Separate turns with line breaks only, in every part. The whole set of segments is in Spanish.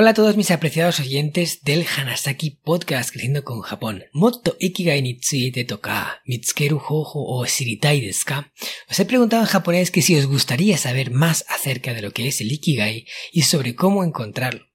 Hola a todos mis apreciados oyentes del Hanasaki Podcast Creciendo con Japón. Motto ikigai ni toka hoho o shiritai desu ka? Os he preguntado en japonés que si os gustaría saber más acerca de lo que es el ikigai y sobre cómo encontrarlo.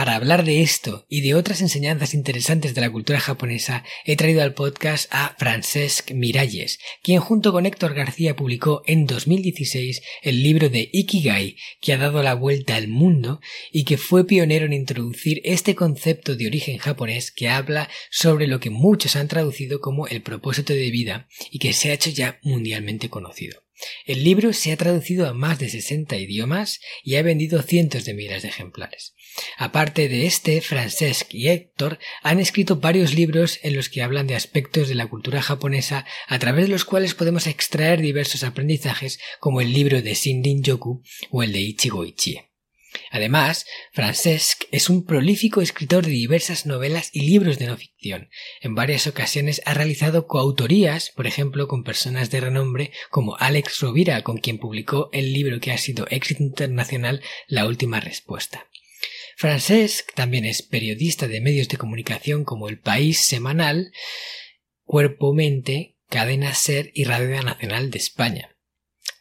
Para hablar de esto y de otras enseñanzas interesantes de la cultura japonesa, he traído al podcast a Francesc Miralles, quien junto con Héctor García publicó en 2016 el libro de Ikigai, que ha dado la vuelta al mundo y que fue pionero en introducir este concepto de origen japonés que habla sobre lo que muchos han traducido como el propósito de vida y que se ha hecho ya mundialmente conocido. El libro se ha traducido a más de 60 idiomas y ha vendido cientos de miles de ejemplares. Aparte de este, Francesc y Héctor han escrito varios libros en los que hablan de aspectos de la cultura japonesa a través de los cuales podemos extraer diversos aprendizajes como el libro de Shinrin Yoku o el de Ichigo Ichie. Además, Francesc es un prolífico escritor de diversas novelas y libros de no ficción. En varias ocasiones ha realizado coautorías, por ejemplo, con personas de renombre como Alex Rovira, con quien publicó el libro que ha sido éxito internacional La última respuesta. Francesc también es periodista de medios de comunicación como El País Semanal, Cuerpo Mente, Cadena Ser y Radio Nacional de España.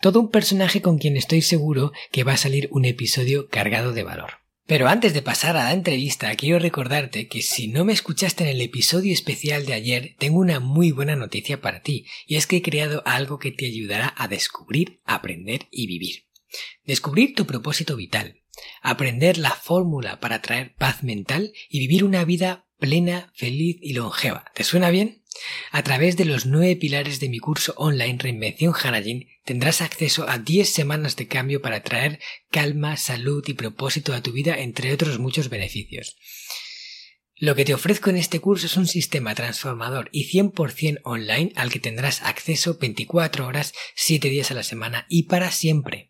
Todo un personaje con quien estoy seguro que va a salir un episodio cargado de valor. Pero antes de pasar a la entrevista, quiero recordarte que si no me escuchaste en el episodio especial de ayer, tengo una muy buena noticia para ti, y es que he creado algo que te ayudará a descubrir, aprender y vivir. Descubrir tu propósito vital, aprender la fórmula para traer paz mental y vivir una vida plena, feliz y longeva. ¿Te suena bien? A través de los nueve pilares de mi curso online Reinvención Hanajin tendrás acceso a 10 semanas de cambio para traer calma, salud y propósito a tu vida, entre otros muchos beneficios. Lo que te ofrezco en este curso es un sistema transformador y 100% online al que tendrás acceso 24 horas, 7 días a la semana y para siempre.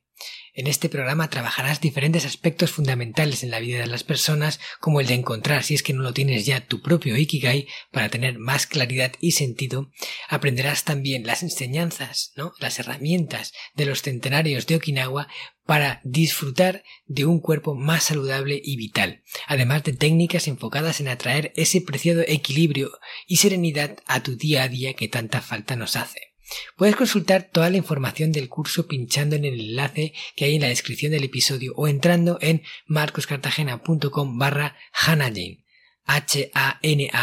En este programa trabajarás diferentes aspectos fundamentales en la vida de las personas, como el de encontrar, si es que no lo tienes ya, tu propio Ikigai para tener más claridad y sentido. Aprenderás también las enseñanzas, ¿no? Las herramientas de los centenarios de Okinawa para disfrutar de un cuerpo más saludable y vital, además de técnicas enfocadas en atraer ese preciado equilibrio y serenidad a tu día a día que tanta falta nos hace. Puedes consultar toda la información del curso pinchando en el enlace que hay en la descripción del episodio o entrando en marcoscartagena.com barra Hanajin. H-A-N-A-J-I-N.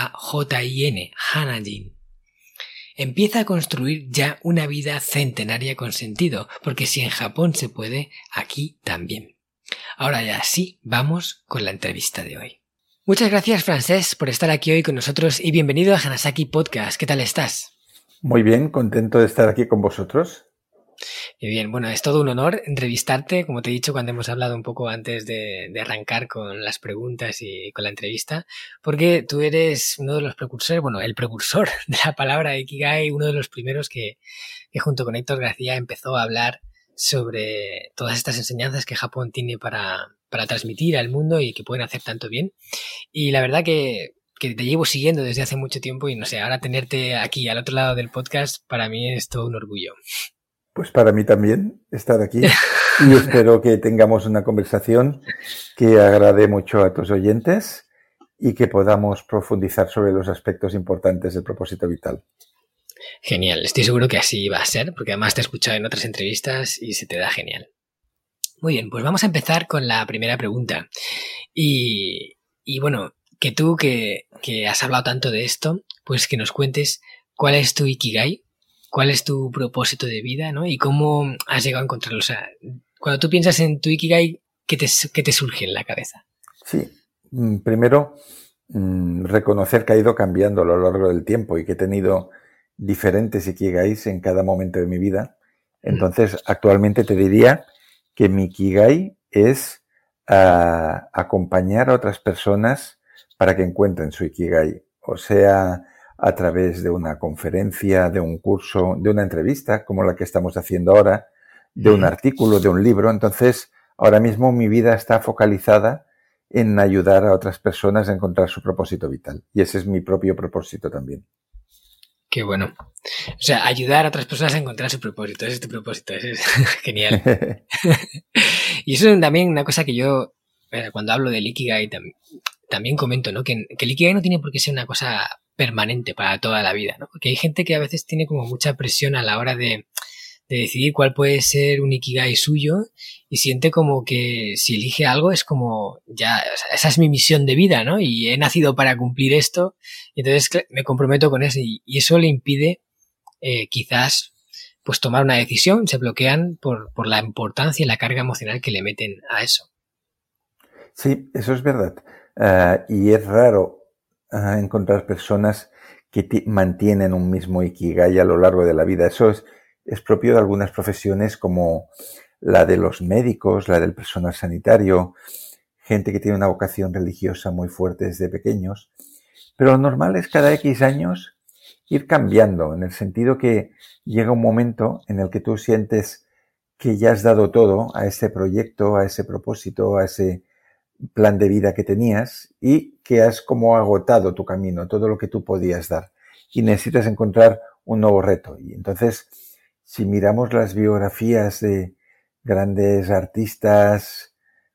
Hanajin. Empieza a construir ya una vida centenaria con sentido, porque si en Japón se puede, aquí también. Ahora ya sí, vamos con la entrevista de hoy. Muchas gracias, Francés, por estar aquí hoy con nosotros y bienvenido a Hanasaki Podcast. ¿Qué tal estás?
Muy bien, contento de estar aquí con vosotros.
Muy bien, bueno, es todo un honor entrevistarte, como te he dicho cuando hemos hablado un poco antes de, arrancar con las preguntas y con la entrevista, porque tú eres uno de los precursores, bueno, el precursor de la palabra Ikigai, uno de los primeros que, que junto con Héctor García empezó a hablar sobre todas estas enseñanzas que Japón tiene para, para transmitir al mundo y que pueden hacer tanto bien. Y la verdad que que te llevo siguiendo desde hace mucho tiempo y no sé, ahora tenerte aquí al otro lado del podcast para mí es todo un orgullo.
Pues para mí también estar aquí y espero que tengamos una conversación que agrade mucho a tus oyentes y que podamos profundizar sobre los aspectos importantes del propósito vital.
Genial, estoy seguro que así va a ser, porque además te he escuchado en otras entrevistas y se te da genial. Muy bien, pues vamos a empezar con la primera pregunta. Y, y bueno, que tú que, has hablado tanto de esto, pues que nos cuentes cuál es tu Ikigai, cuál es tu propósito de vida, ¿no? Y cómo has llegado a encontrarlo. O sea, cuando tú piensas en tu Ikigai, ¿qué te, te surge en la cabeza?
Sí, mm, primero mm, reconocer que ha ido cambiando a lo largo del tiempo y que he tenido diferentes Ikigais en cada momento de mi vida. Entonces, actualmente te diría que mi Ikigai es ah, acompañar a otras personas para que encuentren su Ikigai. O sea, a través de una conferencia, de un curso, de una entrevista, como la que estamos haciendo ahora, de un artículo, de un libro. Entonces, ahora mismo mi vida está focalizada en ayudar a otras personas a encontrar su propósito vital. Y ese es mi propio propósito también.
Qué bueno. O sea, ayudar a otras personas a encontrar su propósito. Ese es tu propósito. Ese es genial. y eso es también una cosa que yo, eh, cuando hablo del Ikigai, también, comento, ¿no? Que, que el Ikigai no tiene por qué ser una cosa permanente para toda la vida, ¿no? Porque hay gente que a veces tiene como mucha presión a la hora de, decidir cuál puede ser un Ikigai suyo y siente como que si elige algo es como ya, esa es mi misión de vida, ¿no? Y he nacido para cumplir esto y entonces me comprometo con eso y, eso le impide eh, quizás pues tomar una decisión, se bloquean por, por la importancia y la carga emocional que le meten a eso.
Sí, eso es verdad. Ah, y es raro encontrar personas que mantienen un mismo ikigai a lo largo de la vida. Eso es, es propio de algunas profesiones como la de los médicos, la del personal sanitario, gente que tiene una vocación religiosa muy fuerte desde pequeños. Pero lo normal es cada X años ir cambiando, en el sentido que llega un momento en el que tú sientes que ya has dado todo a ese proyecto, a ese propósito, a ese plan de vida que tenías y que has como agotado tu camino, todo lo que tú podías dar y necesitas encontrar un nuevo reto. Y entonces, si miramos las biografías de grandes artistas,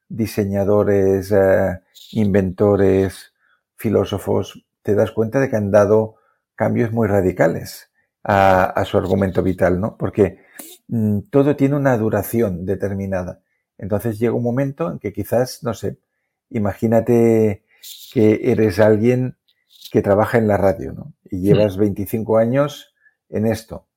diseñadores, eh, inventores, filósofos, te das cuenta de que han dado cambios muy radicales a, su argumento vital, ¿no? Porque mm, todo tiene una duración determinada. Entonces llega un momento en que quizás, no sé, imagínate que eres alguien que trabaja en la radio, ¿no? Y llevas 25 años en esto.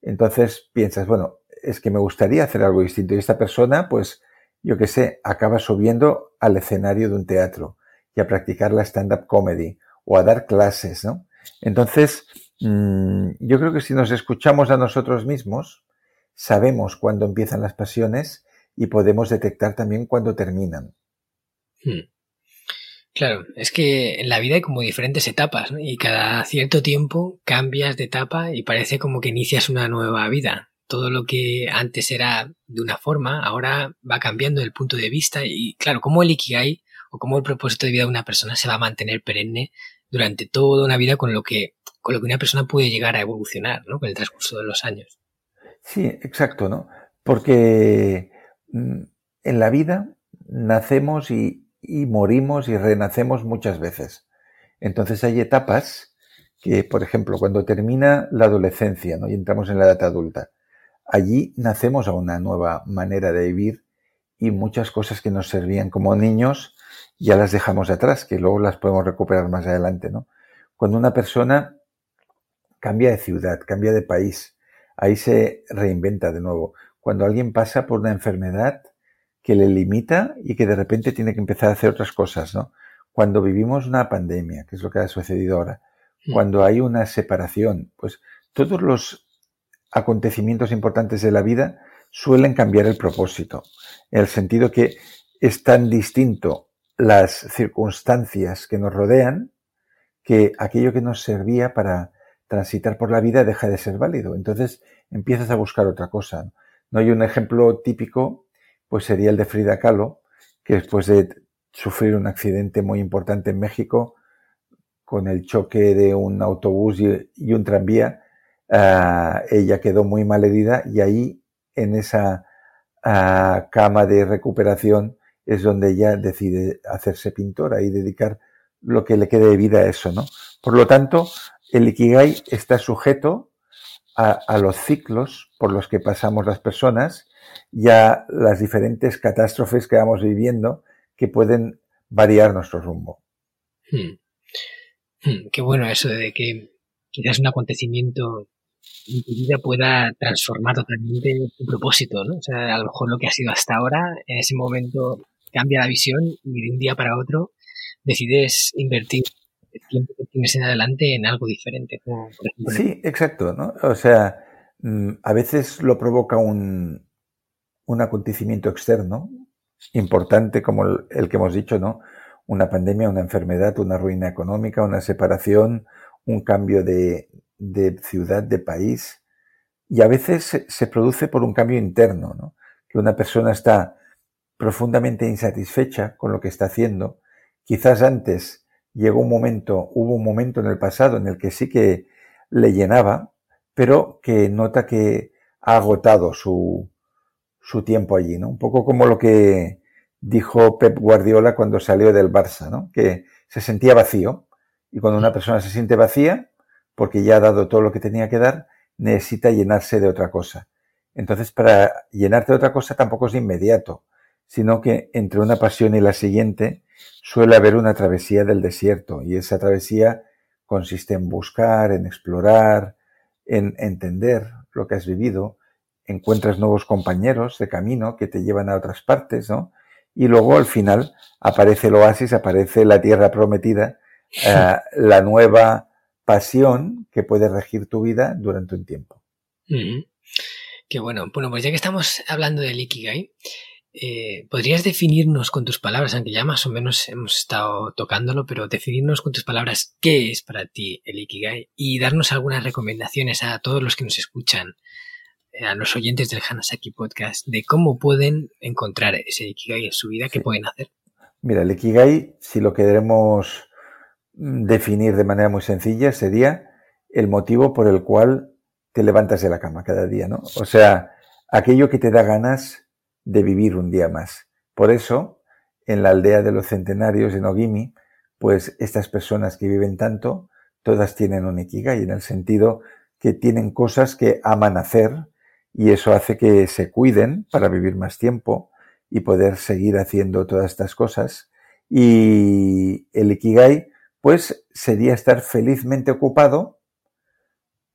Entonces piensas, bueno, es que me gustaría hacer algo distinto. Y esta persona, pues, yo qué sé, acaba subiendo al escenario de un teatro y a practicar la stand-up comedy o a dar clases, ¿no? Entonces, mm, yo creo que si nos escuchamos a nosotros mismos, sabemos cuándo empiezan las pasiones y podemos detectar también cuándo terminan.
Hmm. Claro, es que en la vida hay como diferentes etapas ¿no? y cada cierto tiempo cambias de etapa y parece como que inicias una nueva vida. Todo lo que antes era de una forma, ahora va cambiando el punto de vista y claro, como el Ikigai o como el propósito de vida de una persona se va a mantener perenne durante toda una vida con lo que, con lo que una persona puede llegar a evolucionar ¿no? con el transcurso de los años.
Sí, exacto, ¿no? Porque mm, en la vida nacemos y, y morimos y renacemos muchas veces. Entonces hay etapas que, por ejemplo, cuando termina la adolescencia ¿no? y entramos en la edad adulta, allí nacemos a una nueva manera de vivir y muchas cosas que nos servían como niños ya las dejamos atrás, que luego las podemos recuperar más adelante. ¿no? Cuando una persona cambia de ciudad, cambia de país, ahí se reinventa de nuevo. Cuando alguien pasa por una enfermedad, que le limita y que de repente tiene que empezar a hacer otras cosas, ¿no? Cuando vivimos una pandemia, que es lo que ha sucedido ahora, hmm. cuando hay una separación, pues todos los acontecimientos importantes de la vida suelen cambiar el propósito, en el sentido que es tan distinto las circunstancias que nos rodean que aquello que nos servía para transitar por la vida deja de ser válido. Entonces empiezas a buscar otra cosa. No hay un ejemplo típico pues sería el de Frida Kahlo, que después de sufrir un accidente muy importante en México, con el choque de un autobús y, un tranvía, ah, ella quedó muy mal herida y ahí, en esa ah, cama de recuperación, es donde ella decide hacerse pintora y dedicar lo que le quede de vida a eso, ¿no? Por lo tanto, el Ikigai está sujeto a los ciclos por los que pasamos las personas ya las diferentes catástrofes que vamos viviendo que pueden variar nuestro rumbo. Hmm.
Hmm, qué bueno eso de que quizás un acontecimiento en tu vida pueda transformar totalmente tu propósito, ¿no? O sea, a lo mejor lo que ha sido hasta ahora, en ese momento cambia la visión y de un día para otro decides invertir tiempo que tienes en adelante en algo diferente.
sí, exacto, ¿no? O sea, mm, a veces lo provoca un, un acontecimiento externo importante como el, que hemos dicho, ¿no? Una pandemia, una enfermedad, una ruina económica, una separación, un cambio de, de ciudad, de país. Y a veces se, produce por un cambio interno, ¿no? Que una persona está profundamente insatisfecha con lo que está haciendo. Quizás antes llegó un momento, hubo un momento en el pasado en el que sí que le llenaba, pero que nota que ha agotado su, su tiempo allí, ¿no? Un poco como lo que dijo Pep Guardiola cuando salió del Barça, ¿no? Que se sentía vacío. Y cuando una persona se siente vacía, porque ya ha dado todo lo que tenía que dar, necesita llenarse de otra cosa. Entonces, para llenarte de otra cosa tampoco es inmediato, sino que entre una pasión y la siguiente suele haber una travesía del desierto. Y esa travesía consiste en buscar, en explorar, en entender lo que has vivido, encuentras nuevos compañeros de camino que te llevan a otras partes, ¿no? Y luego al final aparece el oasis, aparece la tierra prometida, eh, la nueva pasión que puede regir tu vida durante un tiempo.
Qué bueno. Bueno, pues ya que estamos hablando del Ikigai, eh, ¿podrías definirnos con tus palabras, aunque ya más o menos hemos estado tocándolo, pero definirnos con tus palabras qué es para ti el Ikigai y darnos algunas recomendaciones a todos los que nos escuchan a los oyentes del Hanasaki Podcast de cómo pueden encontrar ese Ikigai en su vida, qué pueden hacer.
Mira, el Ikigai, si lo queremos mm, definir de manera muy sencilla, sería el motivo por el cual te levantas de la cama cada día, ¿no? O sea, aquello que te da ganas de vivir un día más. Por eso, en la aldea de los centenarios en Ogimi, pues estas personas que viven tanto, todas tienen un Ikigai, en el sentido que tienen cosas que aman hacer, y eso hace que se cuiden para vivir más tiempo y poder seguir haciendo todas estas cosas. Y el Ikigai, pues, sería estar felizmente ocupado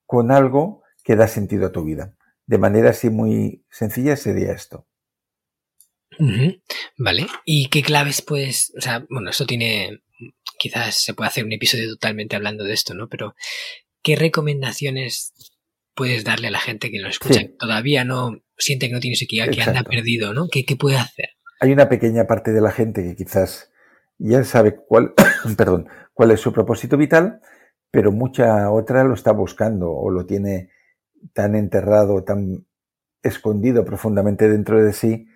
con algo que da sentido a tu vida. De manera así muy sencilla sería esto.
Vale. ¿Y qué claves, pues, o sea, bueno, esto tiene, quizás se puede hacer un episodio totalmente hablando de esto, ¿no? Pero, ¿qué recomendaciones puedes darle a la gente que lo escucha, todavía no siente que no tiene ese que anda perdido, ¿no? ¿Qué, puede hacer?
Hay una pequeña parte de la gente que quizás ya sabe cuál, perdón, cuál es su propósito vital, pero mucha otra lo está buscando o lo tiene tan enterrado, tan escondido profundamente dentro de sí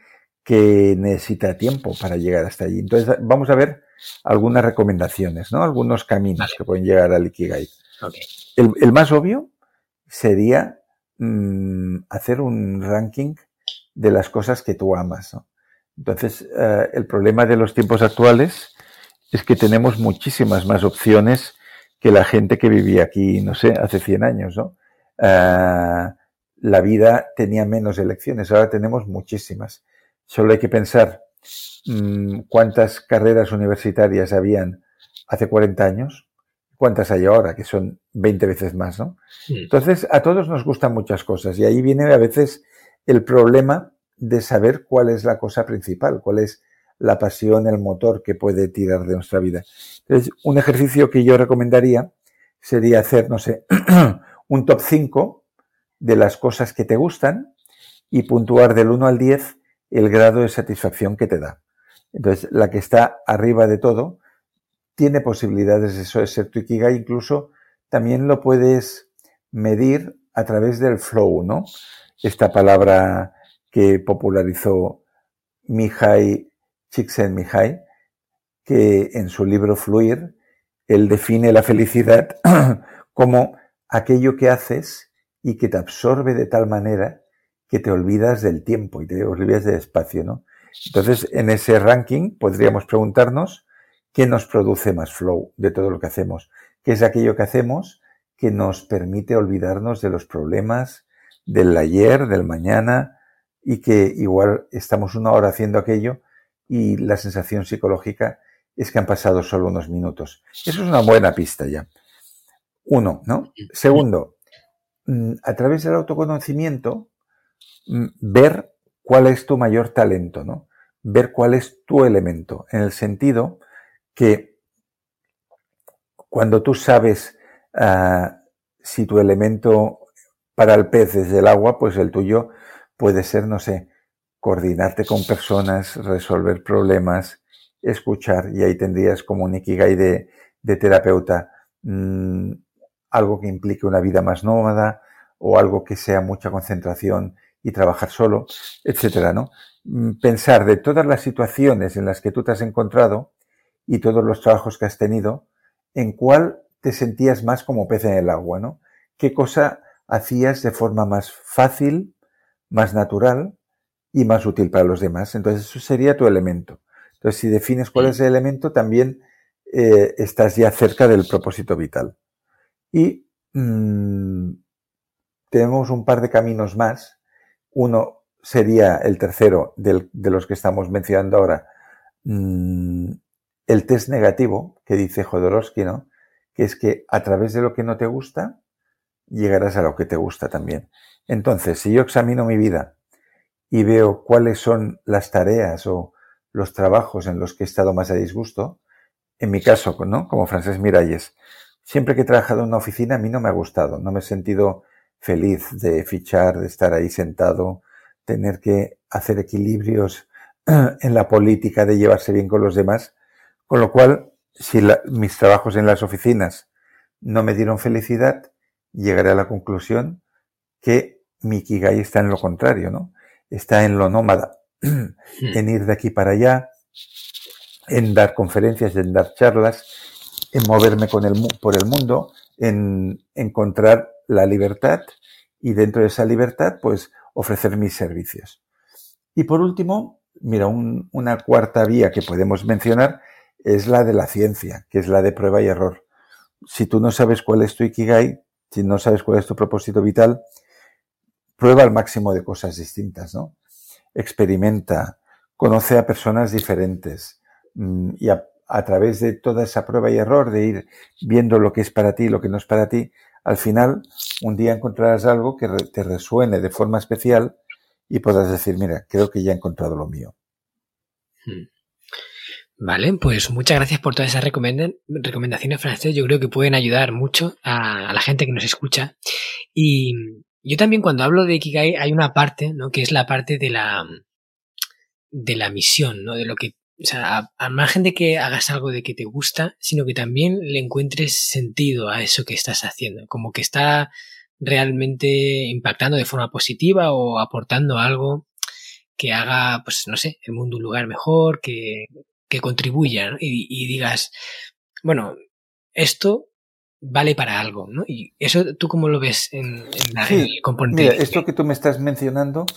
que necesita tiempo para llegar hasta allí. Entonces vamos a ver algunas recomendaciones, ¿no? Algunos caminos que pueden llegar al Ikigai. el, más obvio sería mm, hacer un ranking de las cosas que tú amas. Entonces, eh, el problema de los tiempos actuales es que tenemos muchísimas más opciones que la gente que vivía aquí, no sé, hace 100 años, ¿no? Eh, la vida tenía menos elecciones, ahora tenemos muchísimas. Solo hay que pensar mm, cuántas carreras universitarias habían hace 40 años cuántas hay ahora, que son 20 veces más, ¿no? Entonces, a todos nos gustan muchas cosas y ahí viene a veces el problema de saber cuál es la cosa principal, cuál es la pasión, el motor que puede tirar de nuestra vida. Entonces, un ejercicio que yo recomendaría sería hacer, no sé, un top 5 de las cosas que te gustan y puntuar del 1 al 10 el grado de satisfacción que te da. Entonces, la que está arriba de todo tiene posibilidades eso de ser tu Ikigai, incluso también lo puedes medir a través del flow, ¿no? Esta palabra que popularizó Mihai Csikszentmihalyi, que en su libro Fluir, él define la felicidad como aquello que haces y que te absorbe de tal manera que te olvidas del tiempo y te olvidas del espacio, ¿no? Entonces, en ese ranking podríamos preguntarnos ¿Qué nos produce más flow de todo lo que hacemos? ¿Qué es aquello que hacemos que nos permite olvidarnos de los problemas del ayer, del mañana, y que igual estamos una hora haciendo aquello y la sensación psicológica es que han pasado solo unos minutos. Eso es una buena pista ya. Uno, ¿no? Segundo, mm, a través del autoconocimiento, mm, ver cuál es tu mayor talento, ¿no? Ver cuál es tu elemento, en el sentido que cuando tú sabes uh, si tu elemento para el pez es el agua, pues el tuyo puede ser, no sé, coordinarte con personas, resolver problemas, escuchar, y ahí tendrías como un ikigai de, terapeuta, mmm, algo que implique una vida más nómada o algo que sea mucha concentración y trabajar solo, etcétera, ¿no? Mm, pensar de todas las situaciones en las que tú te has encontrado y todos los trabajos que has tenido, en cuál te sentías más como pez en el agua, ¿no? ¿Qué cosa hacías de forma más fácil, más natural y más útil para los demás? Entonces, eso sería tu elemento. Entonces, si defines cuál es el elemento, también eh, estás ya cerca del propósito vital. Y mmm, tenemos un par de caminos más. Uno sería el tercero del, de los que estamos mencionando ahora, mmm, el test negativo que dice Jodorowsky, ¿no? Que es que a través de lo que no te gusta, llegarás a lo que te gusta también. Entonces, si yo examino mi vida y veo cuáles son las tareas o los trabajos en los que he estado más a disgusto, en mi caso, ¿no? Como Francés Miralles, siempre que he trabajado en una oficina a mí no me ha gustado, no me he sentido feliz de fichar, de estar ahí sentado, tener que hacer equilibrios en la política, de llevarse bien con los demás, con lo cual, si la, mis trabajos en las oficinas no me dieron felicidad, llegaré a la conclusión que mi Kigai está en lo contrario, ¿no? Está en lo nómada, hmm. en ir de aquí para allá, en dar conferencias, en dar charlas, en moverme con el, por el mundo, en encontrar la libertad y dentro de esa libertad, pues ofrecer mis servicios. Y por último, mira, un, una cuarta vía que podemos mencionar es la de la ciencia, que es la de prueba y error. Si tú no sabes cuál es tu Ikigai, si no sabes cuál es tu propósito vital, prueba al máximo de cosas distintas, ¿no? Experimenta, conoce a personas diferentes mm, y a, a través de toda esa prueba y error, de ir viendo lo que es para ti y lo que no es para ti, al final un día encontrarás algo que te resuene de forma especial y podrás decir, mira, creo que ya he encontrado lo mío.
Hmm. Vale, pues muchas gracias por todas esas recomendaciones, Frances. Yo creo que pueden ayudar mucho a, a, la gente que nos escucha. Y yo también cuando hablo de Ikigai hay una parte, ¿no? Que es la parte de la, de la misión, ¿no? De lo que o sea, al margen de que hagas algo de que te gusta, sino que también le encuentres sentido a eso que estás haciendo, como que está realmente impactando de forma positiva o aportando algo que haga, pues no sé, el mundo un lugar mejor, que, que contribuya, ¿no? y, y, digas, bueno, esto vale para algo, ¿no? Y eso tú cómo lo ves en, en, la,
sí,
en el componente.
Mira, esto que tú me estás mencionando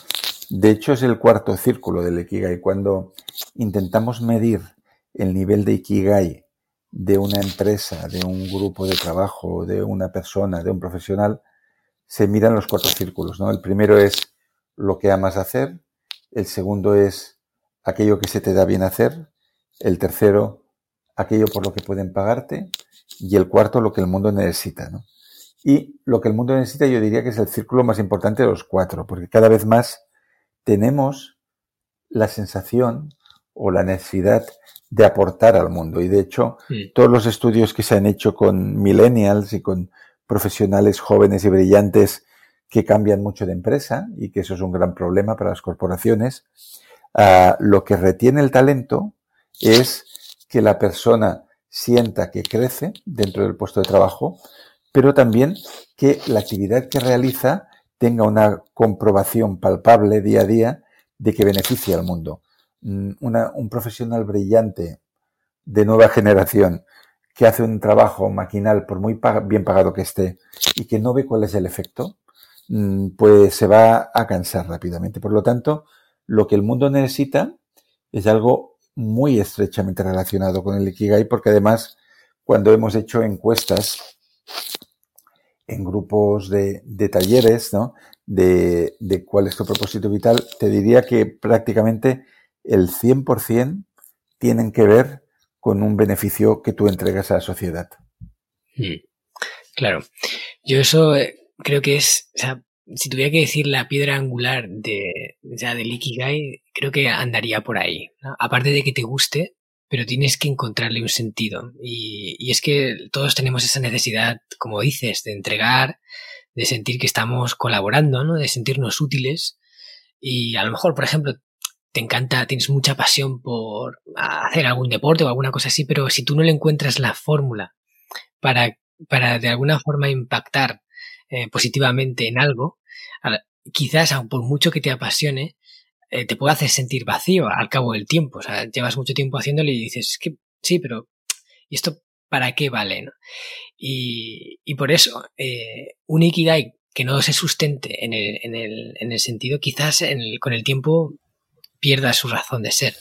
de hecho, es el cuarto círculo del Ikigai. Cuando intentamos medir el nivel de Ikigai de una empresa, de un grupo de trabajo, de una persona, de un profesional, se miran los cuatro círculos. ¿no? El primero es lo que amas hacer, el segundo es aquello que se te da bien hacer, el tercero, aquello por lo que pueden pagarte, y el cuarto, lo que el mundo necesita. ¿no? Y lo que el mundo necesita yo diría que es el círculo más importante de los cuatro, porque cada vez más tenemos la sensación o la necesidad de aportar al mundo. Y de hecho, sí. todos los estudios que se han hecho con millennials y con profesionales jóvenes y brillantes que cambian mucho de empresa y que eso es un gran problema para las corporaciones, uh, lo que retiene el talento es que la persona sienta que crece dentro del puesto de trabajo, pero también que la actividad que realiza tenga una comprobación palpable día a día de que beneficia al mundo. Mm, un profesional brillante de nueva generación que hace un trabajo maquinal, por muy bien pagado que esté, y que no ve cuál es el efecto, mm, pues se va a cansar rápidamente. Por lo tanto, lo que el mundo necesita es algo muy estrechamente relacionado con el Ikigai, porque además, cuando hemos hecho encuestas en grupos de, talleres, ¿no? De, de, cuál es tu propósito vital, te diría que prácticamente el 100% tienen que ver con un beneficio que tú entregas a la sociedad.
Hmm. Claro. Yo eso eh, creo que es, o sea, si tuviera que decir la piedra angular de, sea, del Ikigai, creo que andaría por ahí. Aparte de que te guste, pero tienes que encontrarle un sentido. Y, y es que todos tenemos esa necesidad, como dices, de entregar, de sentir que estamos colaborando, ¿no? De sentirnos útiles. Y a lo mejor, por ejemplo, te encanta, tienes mucha pasión por hacer algún deporte o alguna cosa así, pero si tú no le encuentras la fórmula para, para de alguna forma impactar eh, positivamente en algo, quizás, aun por mucho que te apasione, eh, te puede hacer sentir vacío al cabo del tiempo. O sea, llevas mucho tiempo haciéndolo y dices, que sí, pero ¿y esto para qué vale? Y, por eso, eh, un Ikigai que no se sustente en el, en el, en el sentido, quizás en el, con el tiempo pierda su razón de ser.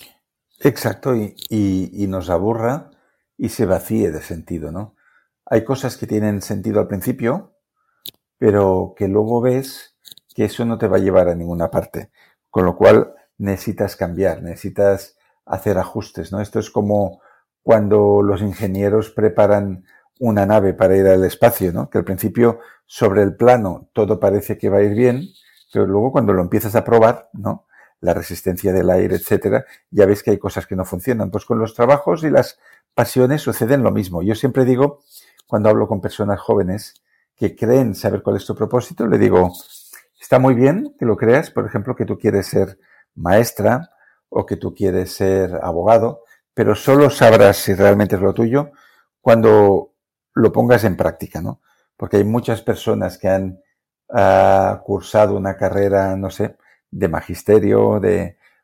Exacto, y, y, y, nos aburra y se vacíe de sentido, ¿no? Hay cosas que tienen sentido al principio, pero que luego ves que eso no te va a llevar a ninguna parte. Con lo cual necesitas cambiar, necesitas hacer ajustes, ¿no? Esto es como cuando los ingenieros preparan una nave para ir al espacio, ¿no? Que al principio sobre el plano todo parece que va a ir bien, pero luego cuando lo empiezas a probar, ¿no? La resistencia del aire, etcétera, ya ves que hay cosas que no funcionan. Pues con los trabajos y las pasiones suceden lo mismo. Yo siempre digo, cuando hablo con personas jóvenes que creen saber cuál es tu propósito, le digo, Está muy bien que lo creas, por ejemplo, que tú quieres ser maestra o que tú quieres ser abogado, pero solo sabrás si realmente es lo tuyo cuando lo pongas en práctica, ¿no? Porque hay muchas personas que han uh, cursado una carrera, no sé, de magisterio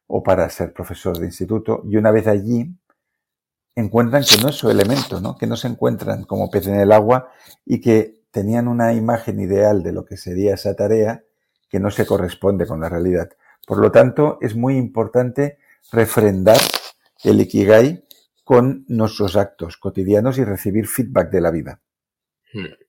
o para ser profesor de instituto y una vez allí encuentran que no es su elemento, ¿no? Que no se encuentran como pez en el agua y que tenían una imagen ideal de lo que sería esa tarea que no se corresponde con la realidad. Por lo tanto, es muy importante refrendar el Ikigai con nuestros actos cotidianos y recibir feedback de la vida. Hmm.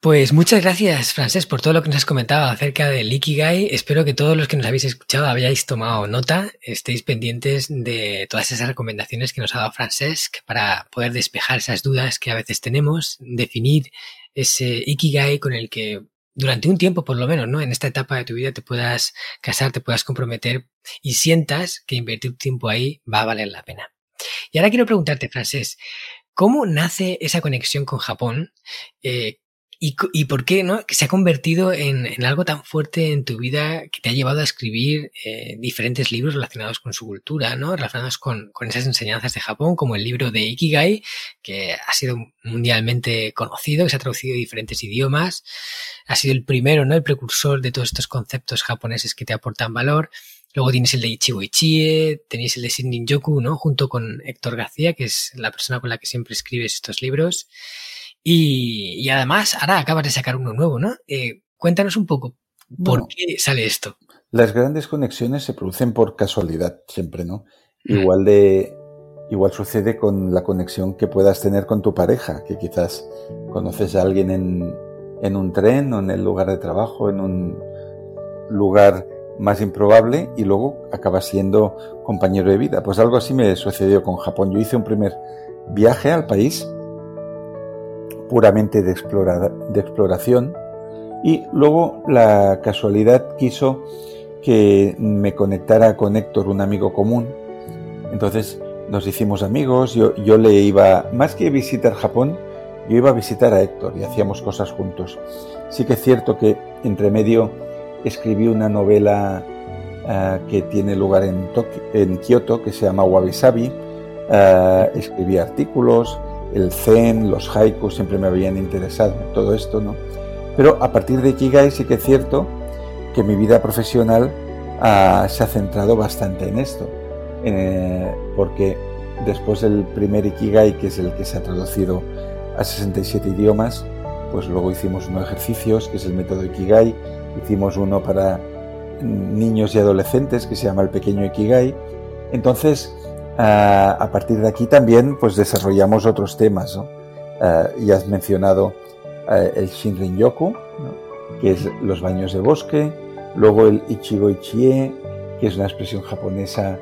Pues muchas gracias, Francés, por todo lo que nos has comentado acerca del Ikigai. Espero que todos los que nos habéis escuchado hayáis tomado nota, estéis pendientes de todas esas recomendaciones que nos ha dado Francesc para poder despejar esas dudas que a veces tenemos, definir ese Ikigai con el que durante un tiempo, por lo menos, ¿no? En esta etapa de tu vida te puedas casar, te puedas comprometer y sientas que invertir tiempo ahí va a valer la pena. Y ahora quiero preguntarte, Francés, ¿cómo nace esa conexión con Japón? Eh, ¿Y, ¿Y, por qué no? Que se ha convertido en, en, algo tan fuerte en tu vida que te ha llevado a escribir eh, diferentes libros relacionados con su cultura, ¿no? Relacionados con, con, esas enseñanzas de Japón, como el libro de Ikigai, que ha sido mundialmente conocido, que se ha traducido a diferentes idiomas. Ha sido el primero, ¿no? El precursor de todos estos conceptos japoneses que te aportan valor. Luego tienes el de Ichigo Ichie, tenéis el de Shinrin Yoku, ¿no? Junto con Héctor García, que es la persona con la que siempre escribes estos libros. Y, y, además, ahora acabas de sacar uno nuevo, ¿no? Eh, cuéntanos un poco, ¿por bueno, qué sale esto?
Las grandes conexiones se producen por casualidad, siempre, ¿no? Mm. Igual de. Igual sucede con la conexión que puedas tener con tu pareja, que quizás conoces a alguien en, en un tren o en el lugar de trabajo, en un lugar más improbable y luego acabas siendo compañero de vida. Pues algo así me sucedió con Japón. Yo hice un primer viaje al país puramente de, de exploración y luego la casualidad quiso que me conectara con Héctor, un amigo común. Entonces nos hicimos amigos, yo, yo le iba, más que visitar Japón, yo iba a visitar a Héctor y hacíamos cosas juntos. Sí que es cierto que entre medio escribí una novela uh, que tiene lugar en, en Kioto, que se llama Wabi Sabi. Uh, escribí artículos, el zen, los haikus siempre me habían interesado, todo esto, ¿no? Pero a partir de Ikigai sí que es cierto que mi vida profesional uh, se ha centrado bastante en esto, eh, porque después del primer Ikigai, que es el que se ha traducido a 67 idiomas, pues luego hicimos unos ejercicios, que es el método Ikigai, hicimos uno para niños y adolescentes, que se llama el pequeño Ikigai. Entonces, a partir de aquí también pues desarrollamos otros temas. ¿no? ya has mencionado el Shinrin Yoku, que es los baños de bosque, luego el Ichigo Ichie, que es una expresión japonesa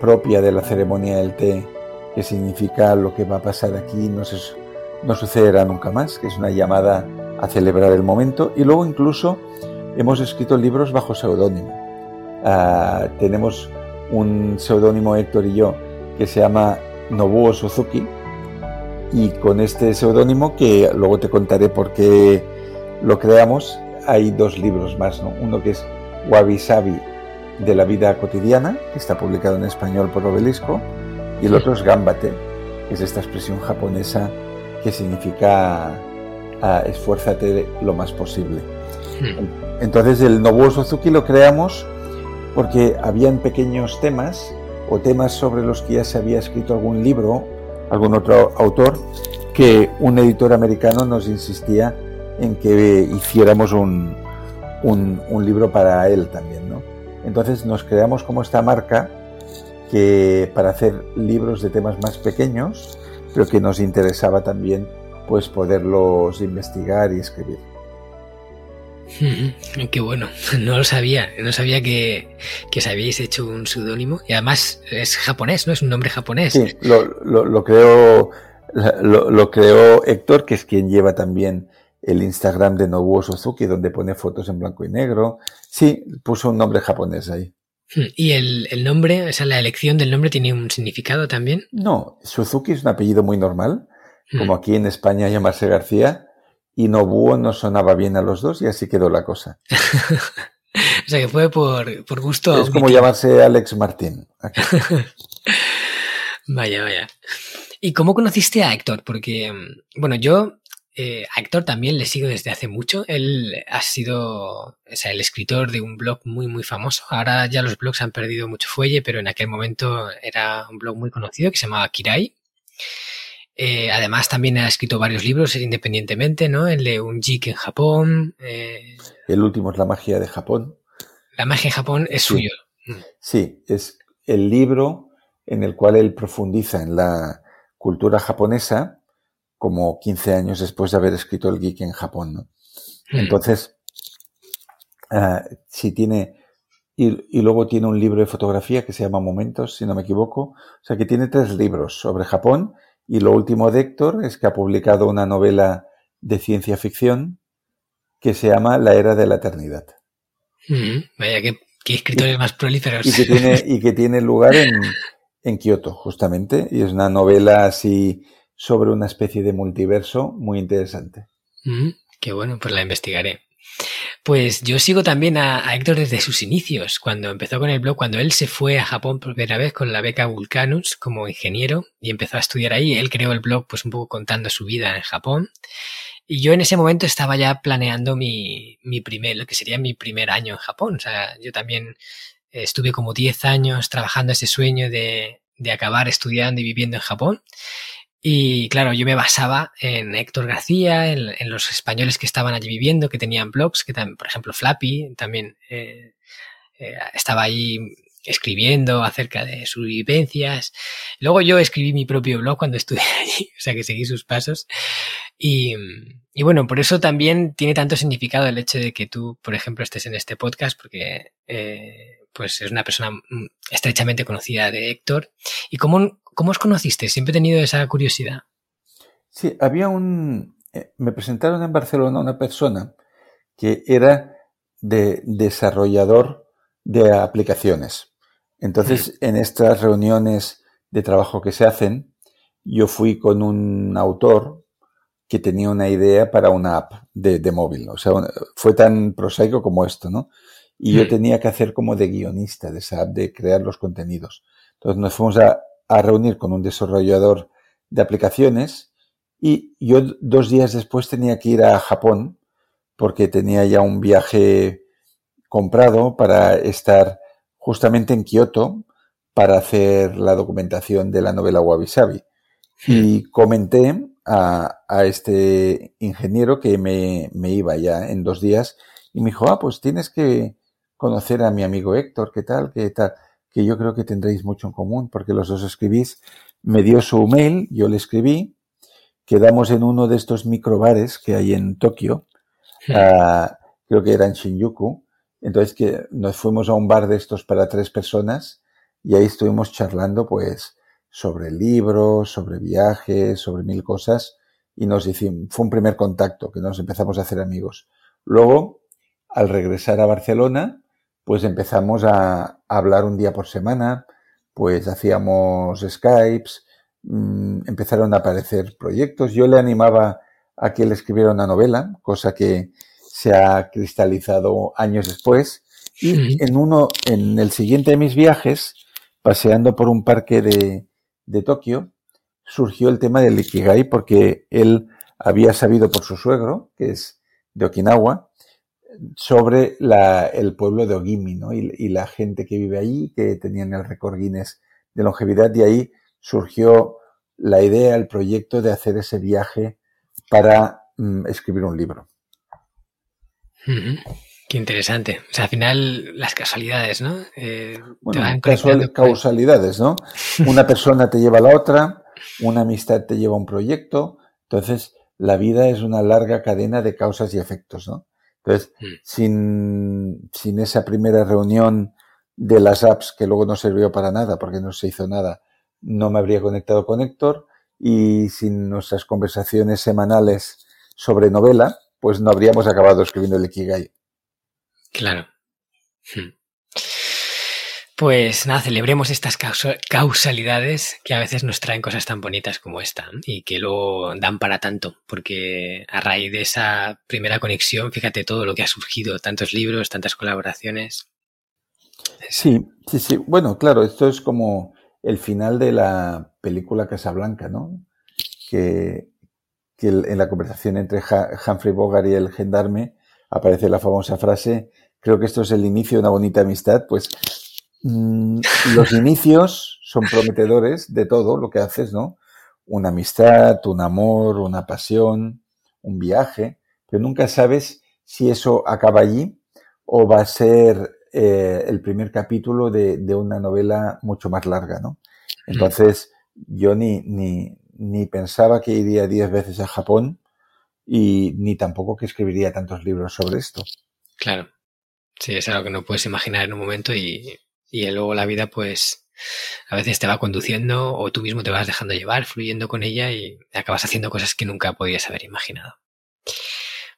propia de la ceremonia del té, que significa lo que va a pasar aquí no, no sucederá nunca más, que es una llamada a celebrar el momento. Y luego incluso hemos escrito libros bajo seudónimo. Tenemos un seudónimo Héctor y yo que se llama Nobuo Suzuki y con este seudónimo que luego te contaré por qué lo creamos hay dos libros más, ¿no? uno que es Wabi Sabi de la vida cotidiana, que está publicado en español por Obelisco, y el otro es Gambate, que es esta expresión japonesa que significa ah, esfuérzate lo más posible. Hmm. Entonces el Nobuo Suzuki lo creamos porque habían pequeños temas o temas sobre los que ya se había escrito algún libro, algún otro autor, que un editor americano nos insistía en que hiciéramos un, un, libro para él también. ¿no? Entonces nos creamos como esta marca que para hacer libros de temas más pequeños, pero que nos interesaba también pues poderlos investigar y escribir.
Qué bueno, no lo sabía, no sabía que, que os habíais hecho un seudónimo y además es japonés, ¿no? Es un nombre japonés.
Sí, lo, lo, creó, lo, creó Héctor, que es quien lleva también el Instagram de Nobuo Suzuki, donde pone fotos en blanco y negro. Sí, puso un nombre japonés ahí.
¿Y el, el nombre, o sea, la elección del nombre tiene un significado también?
No, Suzuki es un apellido muy normal, como aquí en España llamarse García y Nobuo no sonaba bien a los dos y así quedó la cosa.
o sea que fue por, por gusto.
Es como llamarse Alex Martín.
vaya, vaya. ¿Y cómo conociste a Héctor? Porque, bueno, yo eh, a Héctor también le sigo desde hace mucho. Él ha sido o sea, el escritor de un blog muy, muy famoso. Ahora ya los blogs han perdido mucho fuelle, pero en aquel momento era un blog muy conocido que se llamaba Kirai. Eh, además, también ha escrito varios libros independientemente, ¿no? El de Un Jik en Japón. Eh,
el último es La magia de Japón.
La magia en Japón es suyo.
Sí, es el libro en el cual él profundiza en la cultura japonesa como 15 años después de haber escrito el Geek en Japón, ¿no? Mm. Entonces, uh, si tiene... Y, y, luego tiene un libro de fotografía que se llama Momentos, si no me equivoco. O sea que tiene tres libros sobre Japón y lo último de Héctor es que ha publicado una novela de ciencia ficción que se llama La Era de la Eternidad.
Mm, vaya, qué, escritores más prolíferos.
Y que tiene, y que tiene lugar en, en Kioto, justamente. Y es una novela así sobre una especie de multiverso muy interesante.
Mm, qué bueno, pues la investigaré. Pues yo sigo también a, Héctor desde sus inicios, cuando empezó con el blog, cuando él se fue a Japón por primera vez con la beca Vulcanus como ingeniero y empezó a estudiar ahí. Él creó el blog pues un poco contando su vida en Japón. Y yo en ese momento estaba ya planeando mi, mi primer, lo que sería mi primer año en Japón. O sea, yo también estuve como 10 años trabajando ese sueño de, de acabar estudiando y viviendo en Japón. Y claro, yo me basaba en Héctor García, en, los españoles que estaban allí viviendo, que tenían blogs, que también, por ejemplo, Flappy también eh, eh, estaba ahí escribiendo acerca de sus vivencias. Luego yo escribí mi propio blog cuando estuve allí, o sea que seguí sus pasos. Y, y, bueno, por eso también tiene tanto significado el hecho de que tú, por ejemplo, estés en este podcast, porque eh, pues es una persona mm, estrechamente conocida de Héctor. ¿Y cómo, cómo os conociste? Siempre he tenido esa curiosidad.
Sí, había un... Eh, me presentaron en Barcelona una persona que era de desarrollador de aplicaciones. Entonces, en estas reuniones de trabajo que se hacen, yo fui con un autor que tenía una idea para una app de, de móvil. O sea, fue tan prosaico como esto, ¿no? y yo hmm. tenía que hacer como de guionista de esa de crear los contenidos. Entonces nos fuimos a, a reunir con un desarrollador de aplicaciones y yo dos días después tenía que ir a Japón porque tenía ya un viaje comprado para estar justamente en Kioto para hacer la documentación de la novela Wabi Sabi. Y comenté a, este ingeniero que me, me, iba ya en dos días y me dijo, ah, pues tienes que conocer a mi amigo Héctor, ¿qué tal? ¿Qué tal? Que yo creo que tendréis mucho en común porque los dos escribís. Me dio su mail, yo le escribí, quedamos en uno de estos microbares que hay en Tokio, ah, creo que era en Shinjuku, entonces que nos fuimos a un bar de estos para tres personas y ahí estuvimos charlando pues sobre libros, sobre viajes, sobre mil cosas y nos hicimos, fue un primer contacto que nos empezamos a hacer amigos. Luego, al regresar a Barcelona, pues empezamos a, hablar un día por semana, pues hacíamos Skypes, mmm, empezaron a aparecer proyectos. Yo le animaba a que él escribiera una novela, cosa que se ha cristalizado años después. Y en uno, en el siguiente de mis viajes, paseando por un parque de, de Tokio, surgió el tema del Ikigai porque él había sabido por su suegro, que es de Okinawa, sobre la, el pueblo de Ogimi, ¿no? Y, y, la gente que vive allí, que tenían el récord Guinness de longevidad, y ahí surgió la idea, el proyecto de hacer ese viaje para mm, escribir un libro.
Qué interesante. O sea, al final las casualidades, ¿no? Eh,
bueno, causalidades, ¿no? Una persona te lleva a la otra, una amistad te lleva a un proyecto. Entonces, la vida es una larga cadena de causas y efectos, ¿no? Entonces, mm. sin, sin esa primera reunión de las apps que luego no sirvió para nada porque no se hizo nada, no me habría conectado con Héctor y sin nuestras conversaciones semanales sobre novela, pues no habríamos acabado escribiendo el Ikigai.
Claro. Hmm. Pues nada, celebremos estas causalidades que a veces nos traen cosas tan bonitas como esta y que luego dan para tanto, porque a raíz de esa primera conexión, fíjate todo lo que ha surgido, tantos libros, tantas colaboraciones.
Sí, sí, sí. Bueno, claro, esto es como el final de la película Casablanca, ¿no? Que, que en la conversación entre Humphrey Bogart y el gendarme aparece la famosa frase, creo que esto es el inicio de una bonita amistad, pues los inicios son prometedores de todo lo que haces, ¿no? Una amistad, un amor, una pasión, un viaje, pero nunca sabes si eso acaba allí o va a ser eh, el primer capítulo de, de, una novela mucho más larga, ¿no? Entonces, yo ni, ni, ni pensaba que iría diez veces a Japón y ni tampoco que escribiría tantos libros sobre esto.
Claro. Sí, es algo que no puedes imaginar en un momento y y luego la vida pues a veces te va conduciendo o tú mismo te vas dejando llevar, fluyendo con ella y acabas haciendo cosas que nunca podías haber imaginado.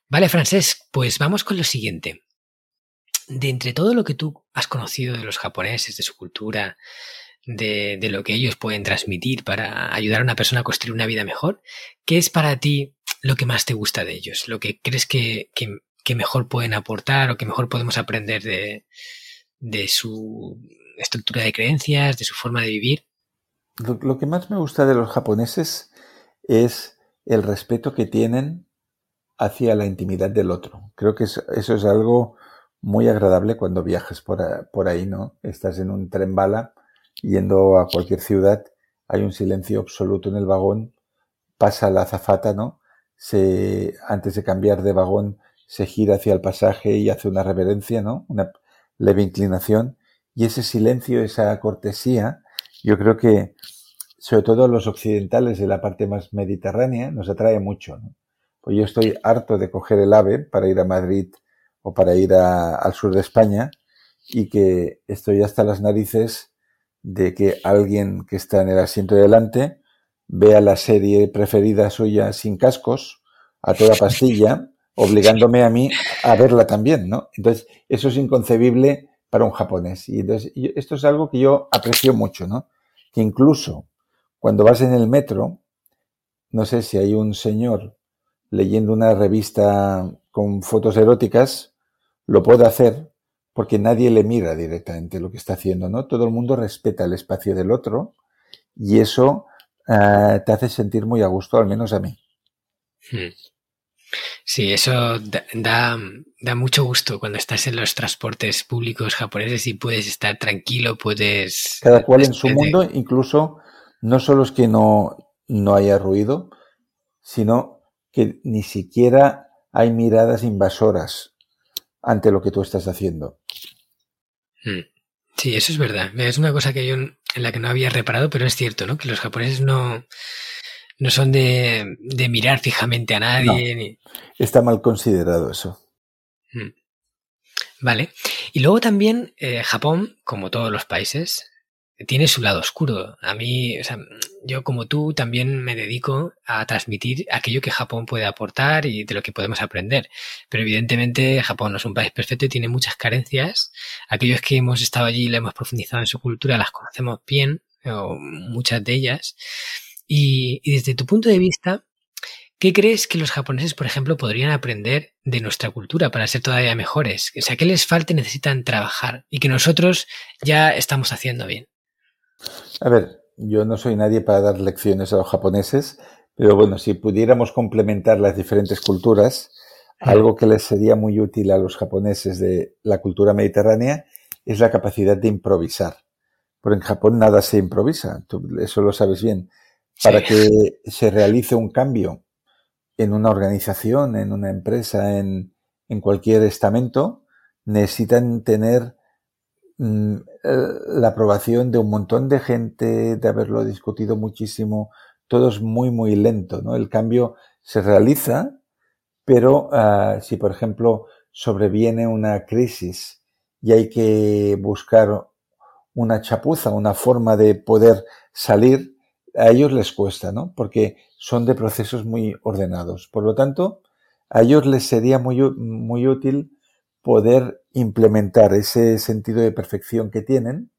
Vale, Francés, pues vamos con lo siguiente. De entre todo lo que tú has conocido de los japoneses, de su cultura, de, lo que ellos pueden transmitir para ayudar a una persona a construir una vida mejor, ¿qué es para ti lo que más te gusta de ellos? ¿Lo que crees que, que, que mejor pueden aportar o que mejor podemos aprender de, de su estructura de creencias, de su forma de vivir.
Lo, que más me gusta de los japoneses es el respeto que tienen hacia la intimidad del otro. Creo que eso, es algo muy agradable cuando viajas por, por, ahí, ¿no? Estás en un tren bala yendo a cualquier ciudad, hay un silencio absoluto en el vagón, pasa la azafata, ¿no? Se, antes de cambiar de vagón, se gira hacia el pasaje y hace una reverencia, ¿no? Leve inclinación y ese silencio, esa cortesía, yo creo que sobre todo los occidentales de la parte más mediterránea nos atrae mucho. Pues yo estoy harto de coger el AVE para ir a Madrid o para ir al sur de España y que estoy hasta las narices de que alguien que está en el asiento de delante vea la serie preferida suya sin cascos, a toda pastilla, obligándome a mí a verla también, ¿no? Entonces, eso es inconcebible para un japonés. Y entonces, esto es algo que yo aprecio mucho, ¿no? Que incluso cuando vas en el metro, no sé si hay un señor leyendo una revista con fotos eróticas, lo puede hacer porque nadie le mira directamente lo que está haciendo, ¿no? Todo el mundo respeta el espacio del otro y eso uh, te hace sentir muy a gusto, al menos a mí.
Hmm. Sí, eso da, da, mucho gusto cuando estás en los transportes públicos japoneses y puedes estar tranquilo, puedes...
Cada cual en su mundo, incluso no solo es que no, no haya ruido, sino que ni siquiera hay miradas invasoras ante lo que tú estás haciendo.
Hmm. Sí, eso es verdad. Es una cosa que yo en la que no había reparado, pero es cierto, ¿no? Que los japoneses no, no son de, mirar fijamente a nadie.
Está mal considerado eso. Hmm.
Vale. Y luego también eh, Japón, como todos los países, tiene su lado oscuro. A mí, o sea, yo como tú también me dedico a transmitir aquello que Japón puede aportar y de lo que podemos aprender. Pero evidentemente Japón no es un país perfecto y tiene muchas carencias. Aquellos que hemos estado allí y le hemos profundizado en su cultura las conocemos bien, o muchas de ellas. Y, y desde tu punto de vista, ¿Qué crees que los japoneses, por ejemplo, podrían aprender de nuestra cultura para ser todavía mejores? O sea, ¿qué les falta y necesitan trabajar y que nosotros ya estamos haciendo bien?
A ver, yo no soy nadie para dar lecciones a los japoneses, pero bueno, si pudiéramos complementar las diferentes culturas, algo que les sería muy útil a los japoneses de la cultura mediterránea es la capacidad de improvisar. Porque en Japón nada se improvisa, eso lo sabes bien. Para que se realice un cambio en una organización, en una empresa, en, en cualquier estamento, necesitan tener Mm, la aprobación de un montón de gente, de haberlo discutido muchísimo, todo es muy, muy lento, ¿no? El cambio se realiza, pero ah, si, por ejemplo, sobreviene una crisis y hay que buscar una chapuza, una forma de poder salir, a ellos les cuesta, ¿no? Porque son de procesos muy ordenados. Por lo tanto, a ellos les sería muy, muy útil poder implementar ese sentido de perfección que tienen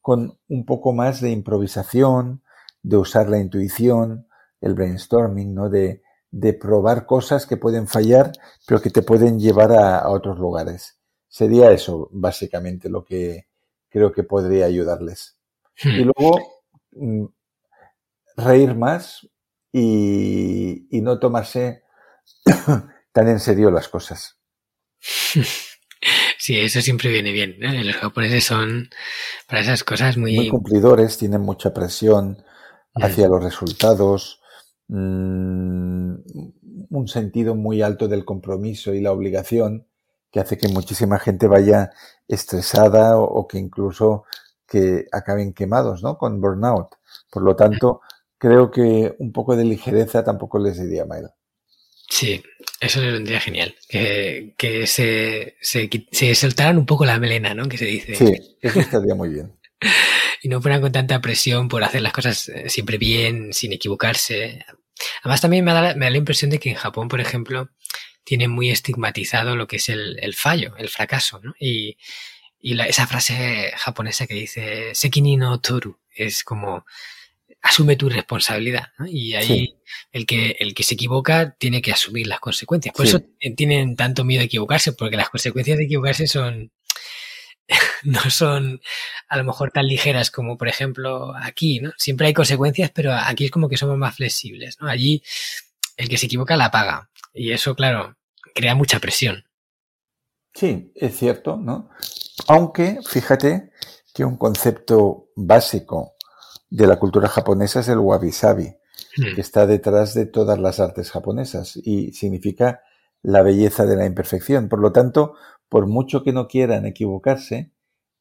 con un poco más de improvisación, de usar la intuición, el brainstorming, ¿no? De, de probar cosas que pueden fallar, pero que te pueden llevar a, otros lugares. Sería eso, básicamente, lo que creo que podría ayudarles. Hmm. Y luego, mm, reír más y, y no tomarse tan en serio las cosas.
Sí, eso siempre viene bien. Los japoneses son para esas cosas muy...
Muy cumplidores, tienen mucha presión mm. hacia los resultados, mm, un sentido muy alto del compromiso y la obligación que hace que muchísima gente vaya estresada o, que incluso que acaben quemados, ¿no? Con burnout. Por lo tanto, creo que un poco de ligereza tampoco les diría mal.
Sí, eso le vendría genial. Que, que se, se, se, soltaran un poco la melena, ¿no? Que se dice.
Sí, eso estaría muy bien.
y no fueran con tanta presión por hacer las cosas eh, siempre bien, sin equivocarse. Además, también me da, me da la impresión de que en Japón, por ejemplo, tiene muy estigmatizado lo que es el, el fallo, el fracaso, ¿no? Y, y la, esa frase japonesa que dice Sekini no toru es como asume tu responsabilidad. ¿no? Y ahí el, que, el que se equivoca tiene que asumir las consecuencias. Por eso tienen tanto miedo de equivocarse, porque las consecuencias de equivocarse son no son a lo mejor tan ligeras como por ejemplo aquí, ¿no? Siempre hay consecuencias, pero aquí es como que somos más flexibles, ¿no? Allí el que se equivoca la paga. Y eso, claro, crea mucha presión.
Sí, es cierto, ¿no? Aunque, fíjate que un concepto básico de la cultura japonesa es el wabi-sabi, hmm. que está detrás de todas las artes japonesas y significa la belleza de la imperfección. Por lo tanto, por mucho que no quieran equivocarse,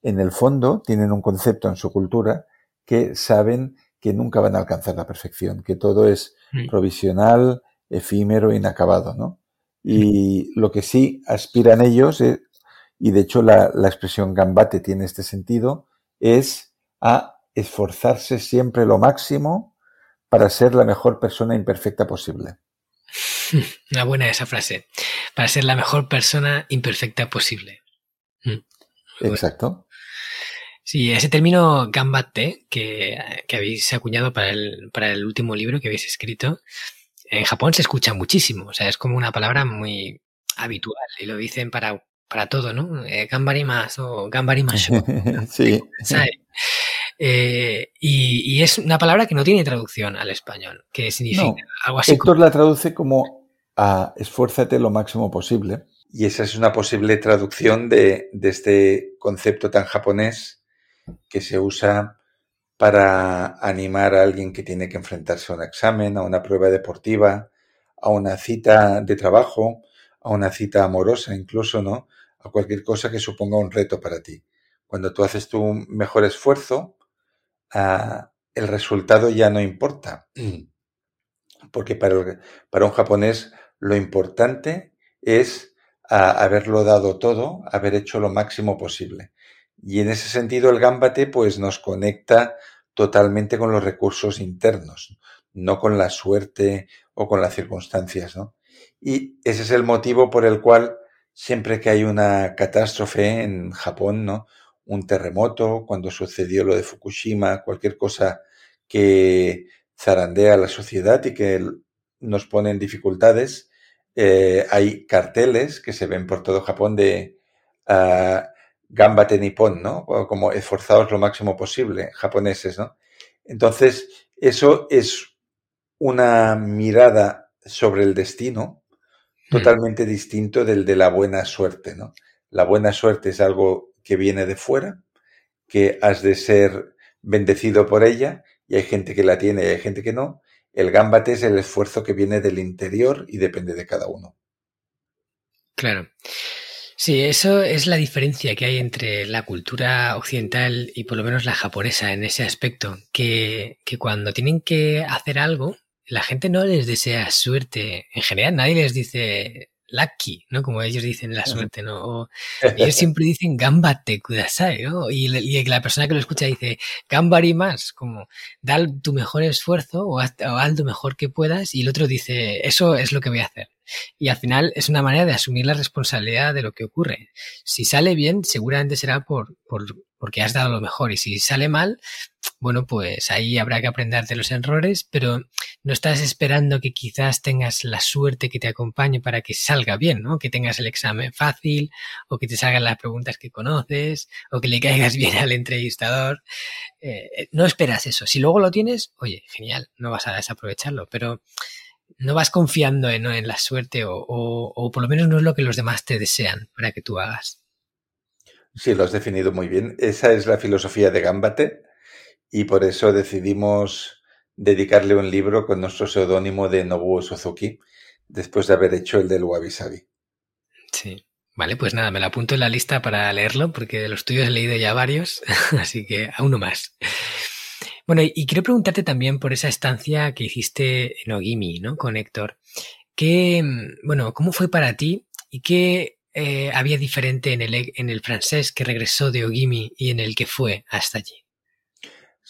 en el fondo tienen un concepto en su cultura que saben que nunca van a alcanzar la perfección, que todo es hmm. provisional, efímero, inacabado, ¿no? Y hmm. lo que sí aspiran ellos, eh, y de hecho la, la expresión gambate tiene este sentido, es a esforzarse siempre lo máximo para ser la mejor persona imperfecta posible.
Una buena esa frase. Para ser la mejor persona imperfecta posible.
Mm. Exacto.
Sí, ese término gambate que, que, habéis acuñado para el, para el último libro que habéis escrito, en Japón se escucha muchísimo. O sea, es como una palabra muy habitual y lo dicen para, para todo, ¿no? Eh, más o gambarimasho.
sí.
Eh, y, es una palabra que no tiene traducción al español, que significa algo así.
Héctor la traduce como a esfuérzate lo máximo posible. Y esa es una posible traducción de, de este concepto tan japonés que se usa para animar a alguien que tiene que enfrentarse a un examen, a una prueba deportiva, a una cita de trabajo, a una cita amorosa incluso, ¿no? A cualquier cosa que suponga un reto para ti. Cuando tú haces tu mejor esfuerzo, ah, el resultado ya no importa. Porque para, para un japonés lo importante es haberlo dado todo, haber hecho lo máximo posible. Y en ese sentido el gambate pues nos conecta totalmente con los recursos internos, no con la suerte o con las circunstancias, ¿no? Y ese es el motivo por el cual siempre que hay una catástrofe en Japón, ¿no? Un terremoto, cuando sucedió lo de Fukushima, cualquier cosa que zarandea a la sociedad y que nos pone en dificultades, eh, hay carteles que se ven por todo Japón de uh, Gambate Nippon, ¿no? Como esforzados lo máximo posible, japoneses, ¿no? Entonces, eso es una mirada sobre el destino hmm. totalmente distinto del de la buena suerte, ¿no? La buena suerte es algo que viene de fuera, que has de ser bendecido por ella, y hay gente que la tiene y hay gente que no. El gambate es el esfuerzo que viene del interior y depende de cada uno.
Claro. Sí, eso es la diferencia que hay entre la cultura occidental y por lo menos la japonesa en ese aspecto, que, que cuando tienen que hacer algo, la gente no les desea suerte. En general, nadie les dice lucky, ¿no? Como ellos dicen la suerte, ¿no? ellos siempre dicen gambate kudasai, ¿no? Y, y, la persona que lo escucha dice gambari más, como da tu mejor esfuerzo o haz, o haz lo mejor que puedas y el otro dice eso es lo que voy a hacer. Y al final es una manera de asumir la responsabilidad de lo que ocurre. Si sale bien, seguramente será por, por, porque has dado lo mejor. Y si sale mal, bueno, pues ahí habrá que aprender de los errores, pero no estás esperando que quizás tengas la suerte que te acompañe para que salga bien, ¿no? Que tengas el examen fácil, o que te salgan las preguntas que conoces, o que le caigas bien al entrevistador. Eh, no esperas eso. Si luego lo tienes, oye, genial, no vas a desaprovecharlo, pero no vas confiando en, en la suerte o, o, por lo menos no es lo que los demás te desean para que tú hagas.
Sí, lo has definido muy bien. Esa es la filosofía de Gambate y por eso decidimos dedicarle un libro con nuestro seudónimo de Nobuo Suzuki después de haber hecho el del Wabi Sabi.
Sí. Vale, pues nada, me lo apunto en la lista para leerlo porque de los tuyos he leído ya varios, así que a uno más. Bueno, y quiero preguntarte también por esa estancia que hiciste en Ogimi, ¿no? Con Héctor. ¿Qué, bueno, cómo fue para ti y qué eh, había diferente en el, en el francés que regresó de Ogimi y en el que fue hasta allí?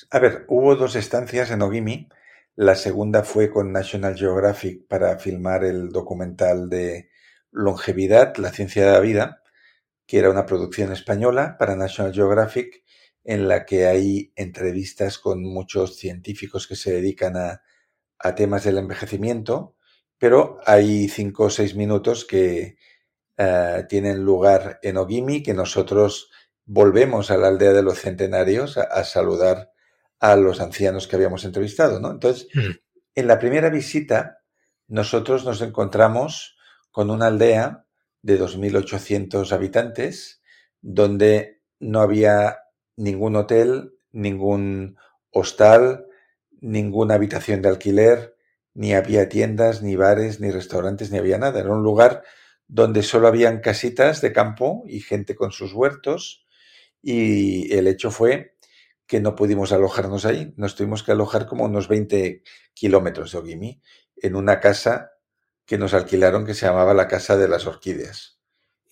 A ver, hubo dos estancias en Ogimi. La segunda fue con National Geographic para filmar el documental de longevidad, la ciencia de la vida, que era una producción española para National Geographic en la que hay entrevistas con muchos científicos que se dedican a, temas del envejecimiento, pero hay cinco o seis minutos que eh, tienen lugar en Ogimi, que nosotros volvemos a la aldea de los centenarios a, saludar a los ancianos que habíamos entrevistado, ¿no? Entonces, hmm. en la primera visita, nosotros nos encontramos con una aldea de 2.800 habitantes, donde no había ningún hotel, ningún hostal, ninguna habitación de alquiler, ni había tiendas, ni bares, ni restaurantes, ni había nada. Era un lugar donde solo habían casitas de campo y gente con sus huertos y el hecho fue que no pudimos alojarnos ahí. Nos tuvimos que alojar como unos 20 kilómetros de Ogimi en una casa que nos alquilaron que se llamaba la Casa de las Orquídeas,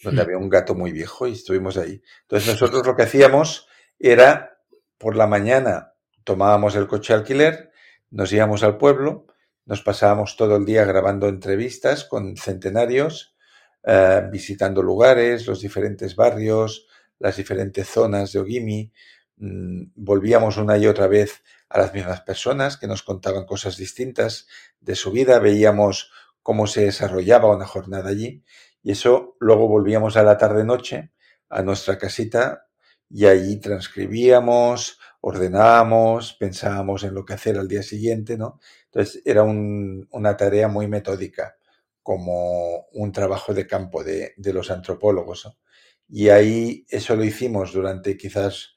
donde hmm. había un gato muy viejo y estuvimos ahí. Entonces nosotros lo que hacíamos era por la mañana tomábamos el coche alquiler, nos íbamos al pueblo, nos pasábamos todo el día grabando entrevistas con centenarios, eh, visitando lugares, los diferentes barrios, las diferentes zonas de Ogimi. Mm, volvíamos una y otra vez a las mismas personas que nos contaban cosas distintas de su vida, veíamos cómo se desarrollaba una jornada allí y eso luego volvíamos a la tarde-noche a nuestra casita y allí transcribíamos, ordenábamos, pensábamos en lo que hacer al día siguiente, ¿no? Entonces era una tarea muy metódica, como un trabajo de campo de, los antropólogos. Y ahí eso lo hicimos durante quizás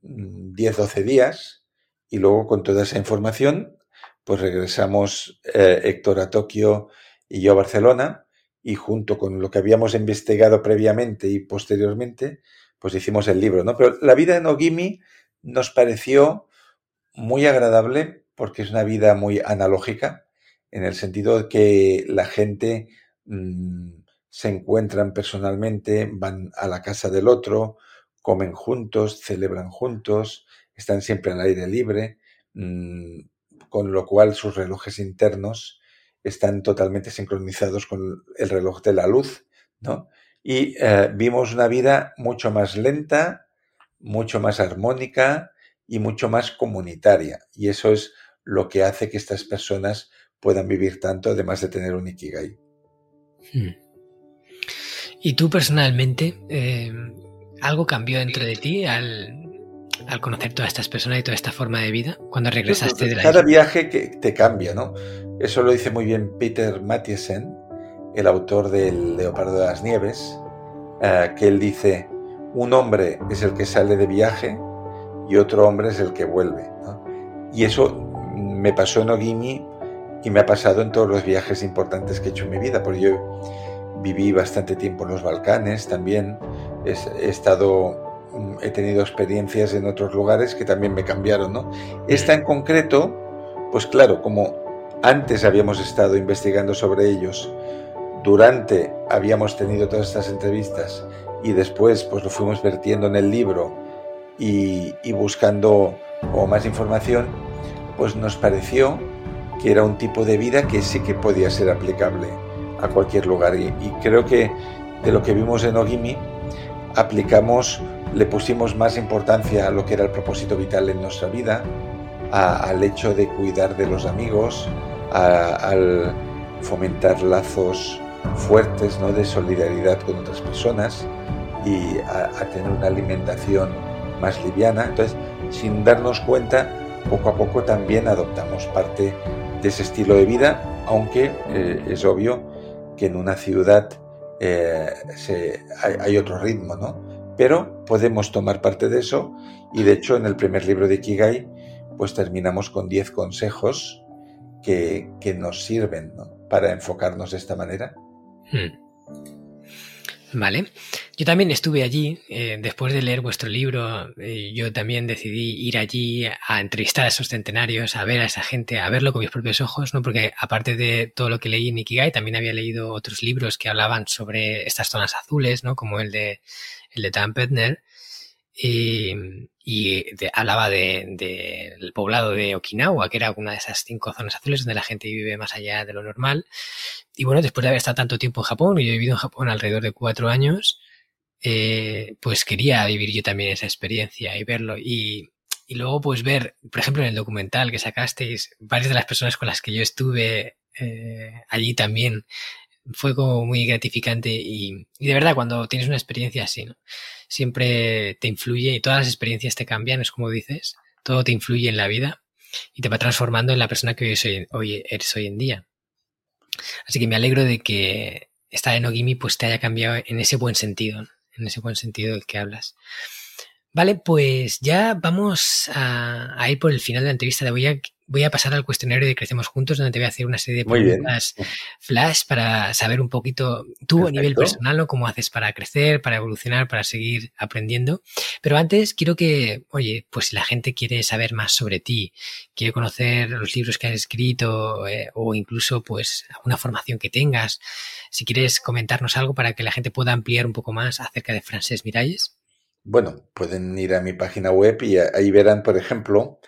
10, mm, 12 días y luego con toda esa información pues regresamos eh, Héctor a Tokio y yo a Barcelona y junto con lo que habíamos investigado previamente y posteriormente pues hicimos el libro, ¿no? Pero la vida en Ogimi nos pareció muy agradable porque es una vida muy analógica, en el sentido de que la gente mm, se encuentran personalmente, van a la casa del otro, comen juntos, celebran juntos, están siempre al aire libre, mm, con lo cual sus relojes internos están totalmente sincronizados con el reloj de la luz, ¿no? Y eh, vimos una vida mucho más lenta, mucho más armónica y mucho más comunitaria. Y eso es lo que hace que estas personas puedan vivir tanto, además de tener un Ikigai. Hmm.
¿Y tú personalmente, eh, algo cambió dentro de ti al, conocer todas estas personas y toda esta forma de vida cuando regresaste de la
Cada viaje que te cambia, ¿no? Eso lo dice muy bien Peter Mathiesen, el autor del Leopardo de las Nieves, eh, que él dice, un hombre es el que sale de viaje y otro hombre es el que vuelve. Y eso me pasó en Ogimi y me ha pasado en todos los viajes importantes que he hecho en mi vida, porque yo viví bastante tiempo en los Balcanes también, he, estado, mm, he tenido experiencias en otros lugares que también me cambiaron, ¿no? Esta en concreto, pues claro, como antes habíamos estado investigando sobre ellos, durante habíamos tenido todas estas entrevistas y después pues lo fuimos vertiendo en el libro y, y buscando más información, pues nos pareció que era un tipo de vida que sí que podía ser aplicable a cualquier lugar. Y, creo que de lo que vimos en Ogimi, aplicamos, le pusimos más importancia a lo que era el propósito vital en nuestra vida, al hecho de cuidar de los amigos, al fomentar lazos fuertes ¿no? de solidaridad con otras personas y a tener una alimentación más liviana. Entonces, sin darnos cuenta, poco a poco también adoptamos parte de ese estilo de vida, aunque eh, es obvio que en una ciudad eh, hay, otro ritmo, ¿no? Pero podemos tomar parte de eso y de hecho en el primer libro de Kigai pues terminamos con 10 consejos que, nos sirven para enfocarnos de esta manera. Hmm.
Vale. Yo también estuve allí, eh, después de leer vuestro libro, eh, yo también decidí ir allí a entrevistar a esos centenarios, a ver a esa gente, a verlo con mis propios ojos, ¿no? Porque aparte de todo lo que leí en Ikigai, también había leído otros libros que hablaban sobre estas zonas azules, ¿no? Como el de, el de Dan Petner. Y, y hablaba del de, poblado de Okinawa, que era una de esas cinco zonas azules donde la gente vive más allá de lo normal. Y bueno, después de haber estado tanto tiempo en Japón, y yo he vivido en Japón alrededor de cuatro años, eh, pues quería vivir yo también esa experiencia y verlo. Y, y luego pues ver, por ejemplo, en el documental que sacasteis, varias de las personas con las que yo estuve eh, allí también fue como muy gratificante y, y, de verdad cuando tienes una experiencia así, ¿no? siempre te influye y todas las experiencias te cambian, es como dices, todo te influye en la vida y te va transformando en la persona que hoy, hoy eres hoy en día. Así que me alegro de que estar en Ogimi pues te haya cambiado en ese buen sentido, en ese buen sentido del que hablas. Vale, pues ya vamos a, ir por el final de la entrevista. de voy voy a pasar al cuestionario de Crecemos Juntos, donde te voy a hacer una serie de preguntas flash para saber un poquito tú a nivel personal, cómo haces para crecer, para evolucionar, para seguir aprendiendo. Pero antes quiero que, oye, pues si la gente quiere saber más sobre ti, quiere conocer los libros que has escrito eh, o incluso pues alguna formación que tengas, si quieres comentarnos algo para que la gente pueda ampliar un poco más acerca de Francés Miralles.
Bueno, pueden ir a mi página web y ahí verán, por ejemplo,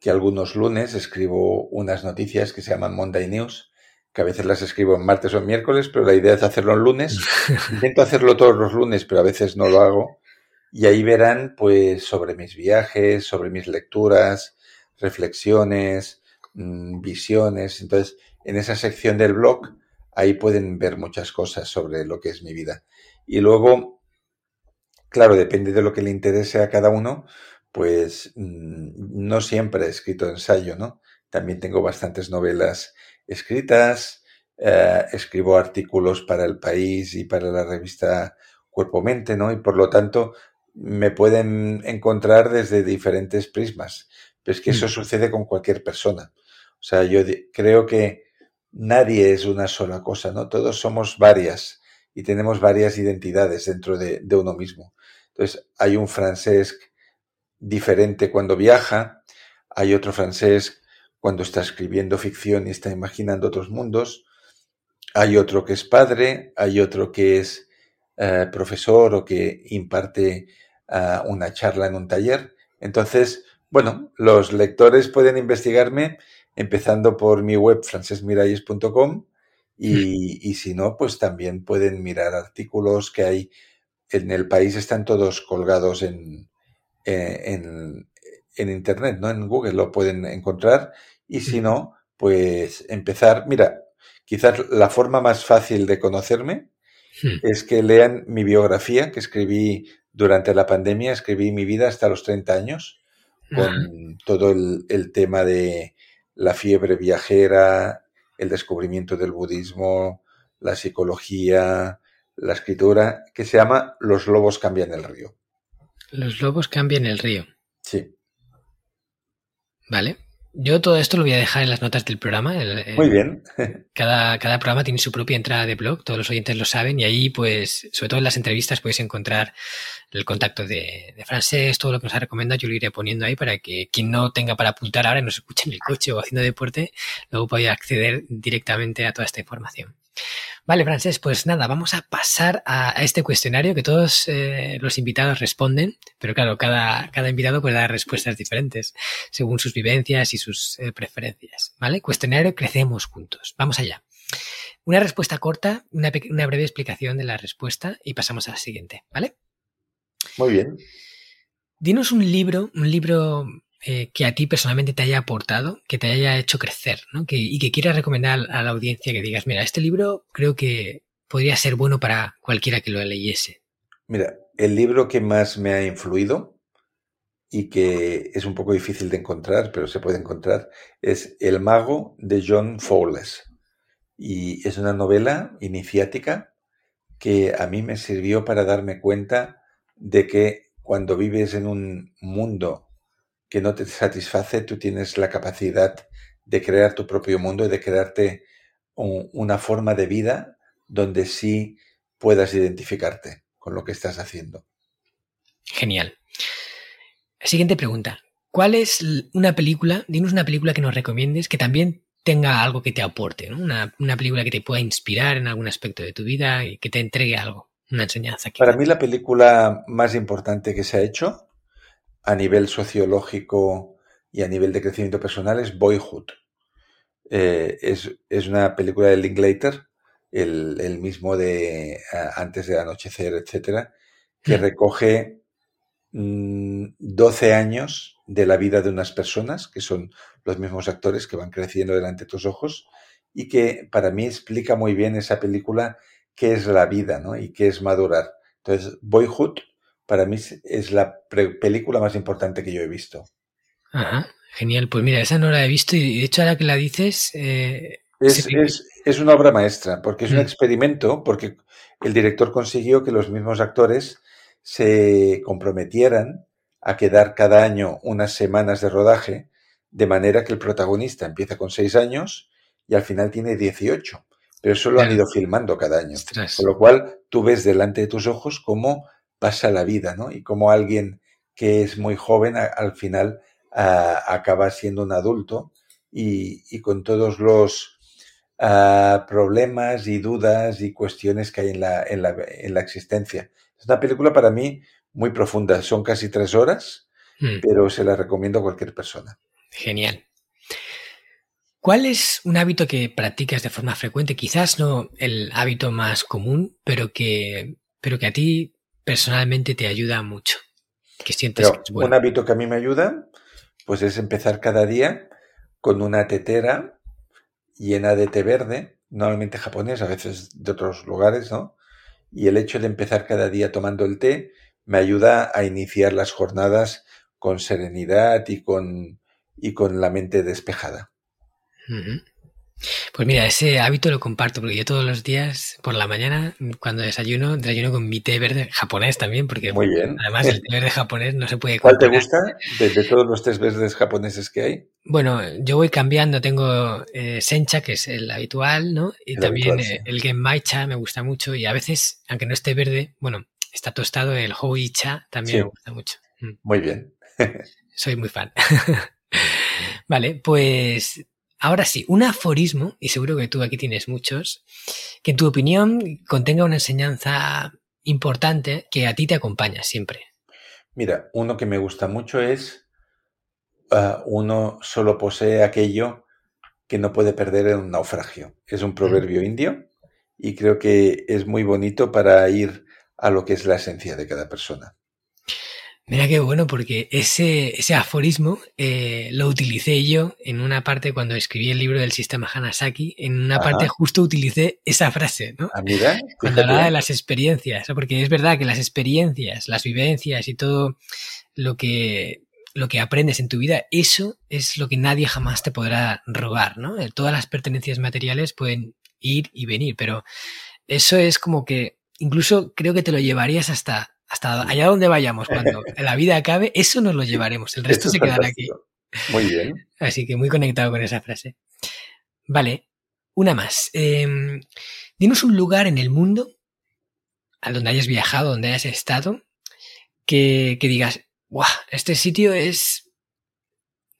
que algunos lunes escribo unas noticias que se llaman Monday News, que a veces las escribo en martes o en miércoles, pero la idea es hacerlo en lunes. Intento hacerlo todos los lunes, pero a veces no lo hago. Y ahí verán, pues, sobre mis viajes, sobre mis lecturas, reflexiones, mm, visiones. Entonces, en esa sección del blog, ahí pueden ver muchas cosas sobre lo que es mi vida. Y luego, claro, depende de lo que le interese a cada uno, pues mm, no siempre he escrito ensayo, ¿no? También tengo bastantes novelas escritas, eh, escribo artículos para el país y para la revista Cuerpo Mente, ¿no? Y por lo tanto me pueden encontrar desde diferentes prismas. Pero es que eso mm. sucede con cualquier persona. O sea, yo creo que nadie es una sola cosa, ¿no? Todos somos varias y tenemos varias identidades dentro de, de uno mismo. Entonces, hay un francés diferente cuando viaja, hay otro francés cuando está escribiendo ficción y está imaginando otros mundos, hay otro que es padre, hay otro que es eh, profesor o que imparte eh, una charla en un taller. Entonces, bueno, los lectores pueden investigarme empezando por mi web francesmiralles.com y, y si no, pues también pueden mirar artículos que hay en el país, están todos colgados en, en, en Internet, ¿no? En Google lo pueden encontrar y si no, pues empezar, mira, quizás la forma más fácil de conocerme hmm. es que lean mi biografía que escribí durante la pandemia, escribí mi vida hasta los 30 años, con todo el, tema de la fiebre viajera, el descubrimiento del budismo, la psicología, la escritura, que se llama Los lobos cambian el río.
Los lobos cambian el río.
Sí.
Vale. Yo todo esto lo voy a dejar en las notas del programa.
Muy bien.
Cada, cada programa tiene su propia entrada de blog, todos los oyentes lo saben, y ahí, pues, sobre todo en las entrevistas, puedes encontrar el contacto de, de francés, todo lo que nos ha recomendado, yo lo iré poniendo ahí para que quien no tenga para apuntar ahora, no se escuche en el coche o haciendo deporte, luego pueda acceder directamente a toda esta información. Vale, Francés, pues nada, vamos a pasar a, este cuestionario que todos eh, los invitados responden, pero claro, cada, cada invitado puede dar respuestas diferentes según sus vivencias y sus eh, preferencias. ¿Vale? Cuestionario Crecemos Juntos. Vamos allá. Una respuesta corta, una, una breve explicación de la respuesta y pasamos a la siguiente, ¿vale?
Muy bien.
Dinos un libro, un libro eh, que a ti personalmente te haya aportado, que te haya hecho crecer, ¿no? Que, y que quieras recomendar a la audiencia que digas, mira, este libro creo que podría ser bueno para cualquiera que lo leyese.
Mira, el libro que más me ha influido y que es un poco difícil de encontrar, pero se puede encontrar, es El mago de John Fowles. Y es una novela iniciática que a mí me sirvió para darme cuenta de que cuando vives en un mundo que no te satisface, tú tienes la capacidad de crear tu propio mundo y de crearte una forma de vida donde sí puedas identificarte con lo que estás haciendo.
Genial. Siguiente pregunta. ¿Cuál es una película, dinos una película que nos recomiendes que también tenga algo que te aporte, una, película que te pueda inspirar en algún aspecto de tu vida y que te entregue algo, una enseñanza.
Para mí la película más importante que se ha hecho a nivel sociológico y a nivel de crecimiento personal es Boyhood. Eh, es, una película de Linklater, el, el mismo de Antes de anochecer, etcétera, que mm. recoge 12 mm, años de la vida de unas personas, que son los mismos actores que van creciendo delante de tus ojos, y que para mí explica muy bien esa película qué es la vida ¿no? y qué es madurar. Entonces, Boyhood para mí es la película más importante que yo he visto.
Ajá, genial. Pues mira, esa no la he visto y de hecho ahora que la dices... Eh,
es, una obra maestra, porque es un mm. experimento, porque el director consiguió que los mismos actores se comprometieran a quedar cada año unas semanas de rodaje, de manera que el protagonista empieza con seis años y al final tiene 18. Pero eso lo han ido filmando cada año. Con lo cual tú ves delante de tus ojos cómo pasa la vida, ¿no? Y como alguien que es muy joven al final acaba siendo un adulto y, con todos los problemas y dudas y cuestiones que hay en la, en, la, en la, existencia. Es una película para mí muy profunda, son casi tres horas, hmm. pero se la recomiendo a cualquier persona.
Genial. ¿Cuál es un hábito que practicas de forma frecuente? Quizás no el hábito más común, pero que, pero que a ti personalmente te ayuda mucho? Que sientes
Un hábito que a mí me ayuda, pues es empezar cada día con una tetera llena de té verde, normalmente japonés, a veces de otros lugares, ¿no? Y el hecho de empezar cada día tomando el té me ayuda a iniciar las jornadas con serenidad y con, y con la mente despejada.
Pues mira, ese hábito lo comparto porque yo todos los días por la mañana cuando desayuno, desayuno con mi té verde japonés también porque
Muy bien.
además el té verde japonés no se puede
¿Cuál te gusta de, de todos los tés verdes japoneses que hay?
Bueno, yo voy cambiando, tengo eh, sencha que es el habitual, ¿no? Y
El
también
habitual,
eh,
sí.
el genmaicha me gusta mucho y a veces, aunque no esté verde, bueno, está tostado el hoicha también
Sí.
me gusta mucho. Mm.
Muy bien.
Soy muy fan. vale, pues ahora sí, un aforismo, y seguro que tú aquí tienes muchos, que en tu opinión contenga una enseñanza importante que a ti te acompaña siempre.
Mira, uno que me gusta mucho es ah, uno solo posee aquello que no puede perder en un naufragio. Es un proverbio indio y creo que es muy bonito para ir a lo que es la esencia de cada persona.
Mira qué bueno, porque ese, ese aforismo eh, lo utilicé yo en una parte cuando escribí el libro del sistema Hanasaki. En una
Ajá.
parte justo utilicé esa frase, ¿no?
Ah, mira,
Cuando hablaba de las experiencias, ¿no? porque es verdad que las experiencias, las vivencias y todo lo que, lo que aprendes en tu vida, eso es lo que nadie jamás te podrá robar, ¿no? Eh, Todas las pertenencias materiales pueden ir y venir, pero eso es como que incluso creo que te lo llevarías hasta, hasta allá donde vayamos, cuando la vida acabe, eso nos lo llevaremos, el resto
Eso
se quedará aquí.
Muy bien.
Así que muy conectado con esa frase. Vale, una más. Eh, dinos un lugar en el mundo a donde hayas viajado, donde hayas estado, que, que digas, ¡guau! Este sitio es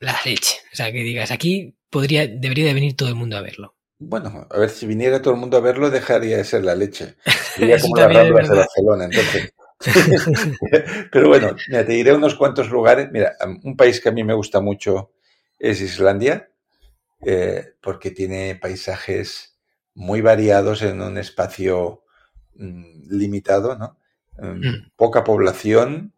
la leche. O sea, que digas, aquí podría, debería de venir todo el mundo a verlo.
Bueno, a ver, si viniera todo el mundo a verlo, dejaría de ser la leche. Sería como las ramblas de. Barcelona, entonces. Pero bueno, mira, te diré unos cuantos lugares. Mira, un país que a mí me gusta mucho es Islandia, eh, porque tiene paisajes muy variados en un espacio mm, limitado, ¿no? Mm,
Mm.
poca población,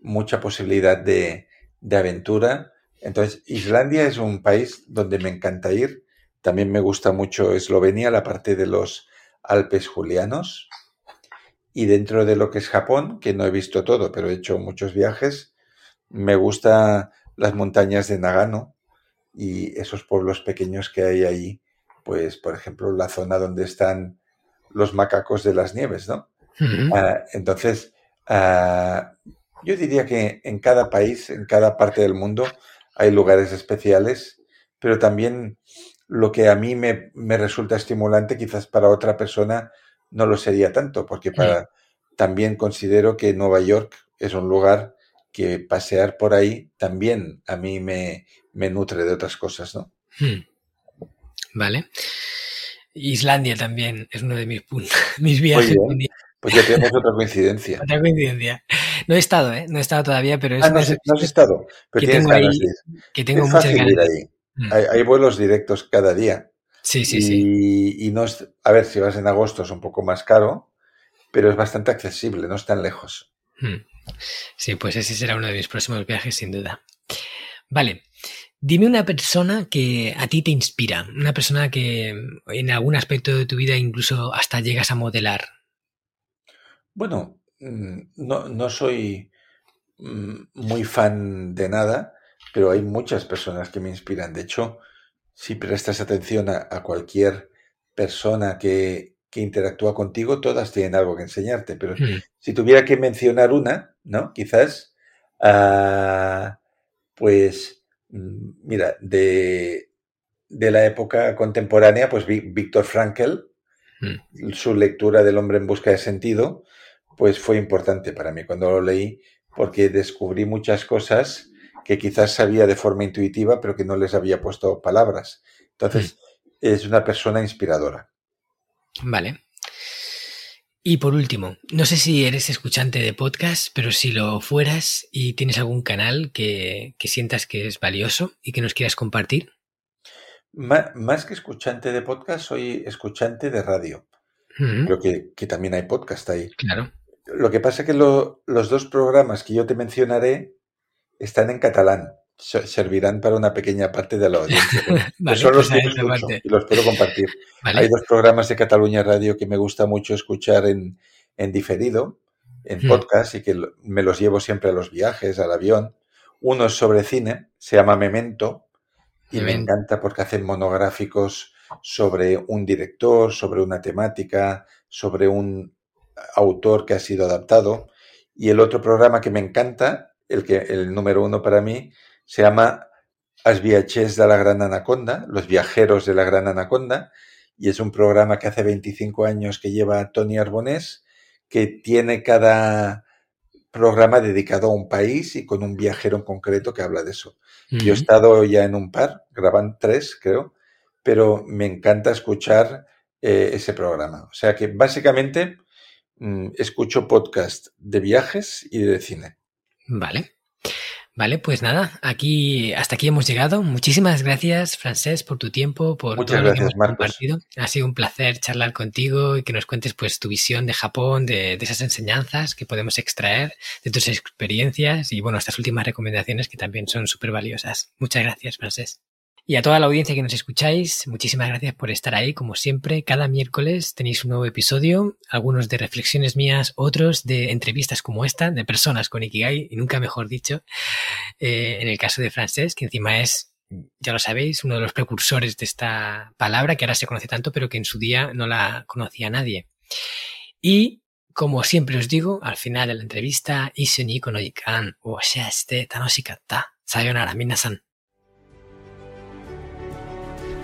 mucha posibilidad de, de aventura. Entonces, Islandia es un país donde me encanta ir. También me gusta mucho Eslovenia, la parte de los Alpes Julianos. Y dentro de lo que es Japón, que no he visto todo, pero he hecho muchos viajes, me gusta las montañas de Nagano y esos pueblos pequeños que hay ahí. Pues, por ejemplo, la zona donde están los macacos de las nieves, ¿no? Ah, entonces, ah, yo diría que en cada país, en cada parte del mundo, hay lugares especiales, pero también lo que a mí me, me resulta estimulante, quizás para otra persona no lo sería tanto, porque para, también considero que Nueva York es un lugar que pasear por ahí también a mí me, me nutre de otras cosas, ¿no?
Hmm. Vale. Islandia también es uno de mis puntos, mis viajes.
Pues ya tenemos otra coincidencia.
Otra coincidencia. No he estado, ¿eh? No he estado todavía, pero es
Ah, no, has- no estado, pero
que
tienes
tengo ahí
ganas de ir.
que tengo
es
muchas
fácil
ganas.
ir ahí.
Mm.
Hay, hay vuelos directos cada día.
Sí, sí, sí.
Y, no es, a ver, si vas en agosto es un poco más caro, pero es bastante accesible, no es tan lejos.
Hmm. Sí, pues ese será uno de mis próximos viajes, sin duda. Vale. Dime una persona que a ti te inspira, una persona que en algún aspecto de tu vida incluso hasta llegas a modelar.
Bueno, mm, no, no soy mm, muy fan de nada, pero hay muchas personas que me inspiran. De hecho, si prestas atención a, a cualquier persona que, que interactúa contigo, todas tienen algo que enseñarte. Pero
Hmm.
si tuviera que mencionar una, ¿no? Quizás, ah, pues, mm, mira, de, de la época contemporánea, pues Vi- Víctor Frankl,
Hmm.
su lectura del hombre en busca de sentido, pues fue importante para mí cuando lo leí, porque descubrí muchas cosas que quizás sabía de forma intuitiva, pero que no les había puesto palabras. Entonces, es una persona inspiradora.
Vale. Y por último, no sé si eres escuchante de podcast, pero si lo fueras y tienes algún canal que, que sientas que es valioso y que nos quieras compartir.
Más que escuchante de podcast, soy escuchante de radio.
Ujú,
Creo que, que también hay podcast ahí.
Claro.
Lo que pasa es que lo- los dos programas que yo te mencionaré están en catalán. Se- Servirán para una pequeña parte de la audiencia.
Vale,
son los
pues
que y los puedo compartir.
Vale.
Hay dos programas de Cataluña Radio que me gusta mucho escuchar en, en diferido, en
Hmm.
podcast, y que me los llevo siempre a los viajes, al avión. Uno es sobre cine, se llama Memento, y me encanta porque hacen monográficos sobre un director, sobre una temática, sobre un autor que ha sido adaptado. Y el otro programa que me encanta, el, que, el número uno para mí, se llama As viajes de la Gran Anaconda, Los Viajeros de la Gran Anaconda, y es un programa que hace 25 años que lleva Tony Arbonés, que tiene cada programa dedicado a un país y con un viajero en concreto que habla de eso. Yo he estado ya en un par, graban tres, creo, pero me encanta escuchar eh, ese programa. O sea que básicamente mm, escucho podcast de viajes y de cine.
Vale. Vale, pues nada, aquí hasta aquí hemos llegado. Muchísimas gracias, Francés, por tu tiempo, por
todo lo que hemos compartido.
Ha sido un placer charlar contigo y que nos cuentes pues tu visión de Japón, de, de, esas enseñanzas que podemos extraer, de tus experiencias y bueno, estas últimas recomendaciones que también son súper valiosas. Muchas gracias, Francés. Y a toda la audiencia que nos escucháis, muchísimas gracias por estar ahí. Como siempre, cada miércoles tenéis un nuevo episodio, algunos de reflexiones mías, otros de entrevistas como esta, de personas con Ikigai, y nunca mejor dicho, eh, en el caso de Francés, que encima es, ya lo sabéis, uno de los precursores de esta palabra, que ahora se conoce tanto, pero que en su día no la conocía nadie. Y como siempre os digo, al final de la entrevista, Isoni konoikan o sea este tanoshikatta. Minasan.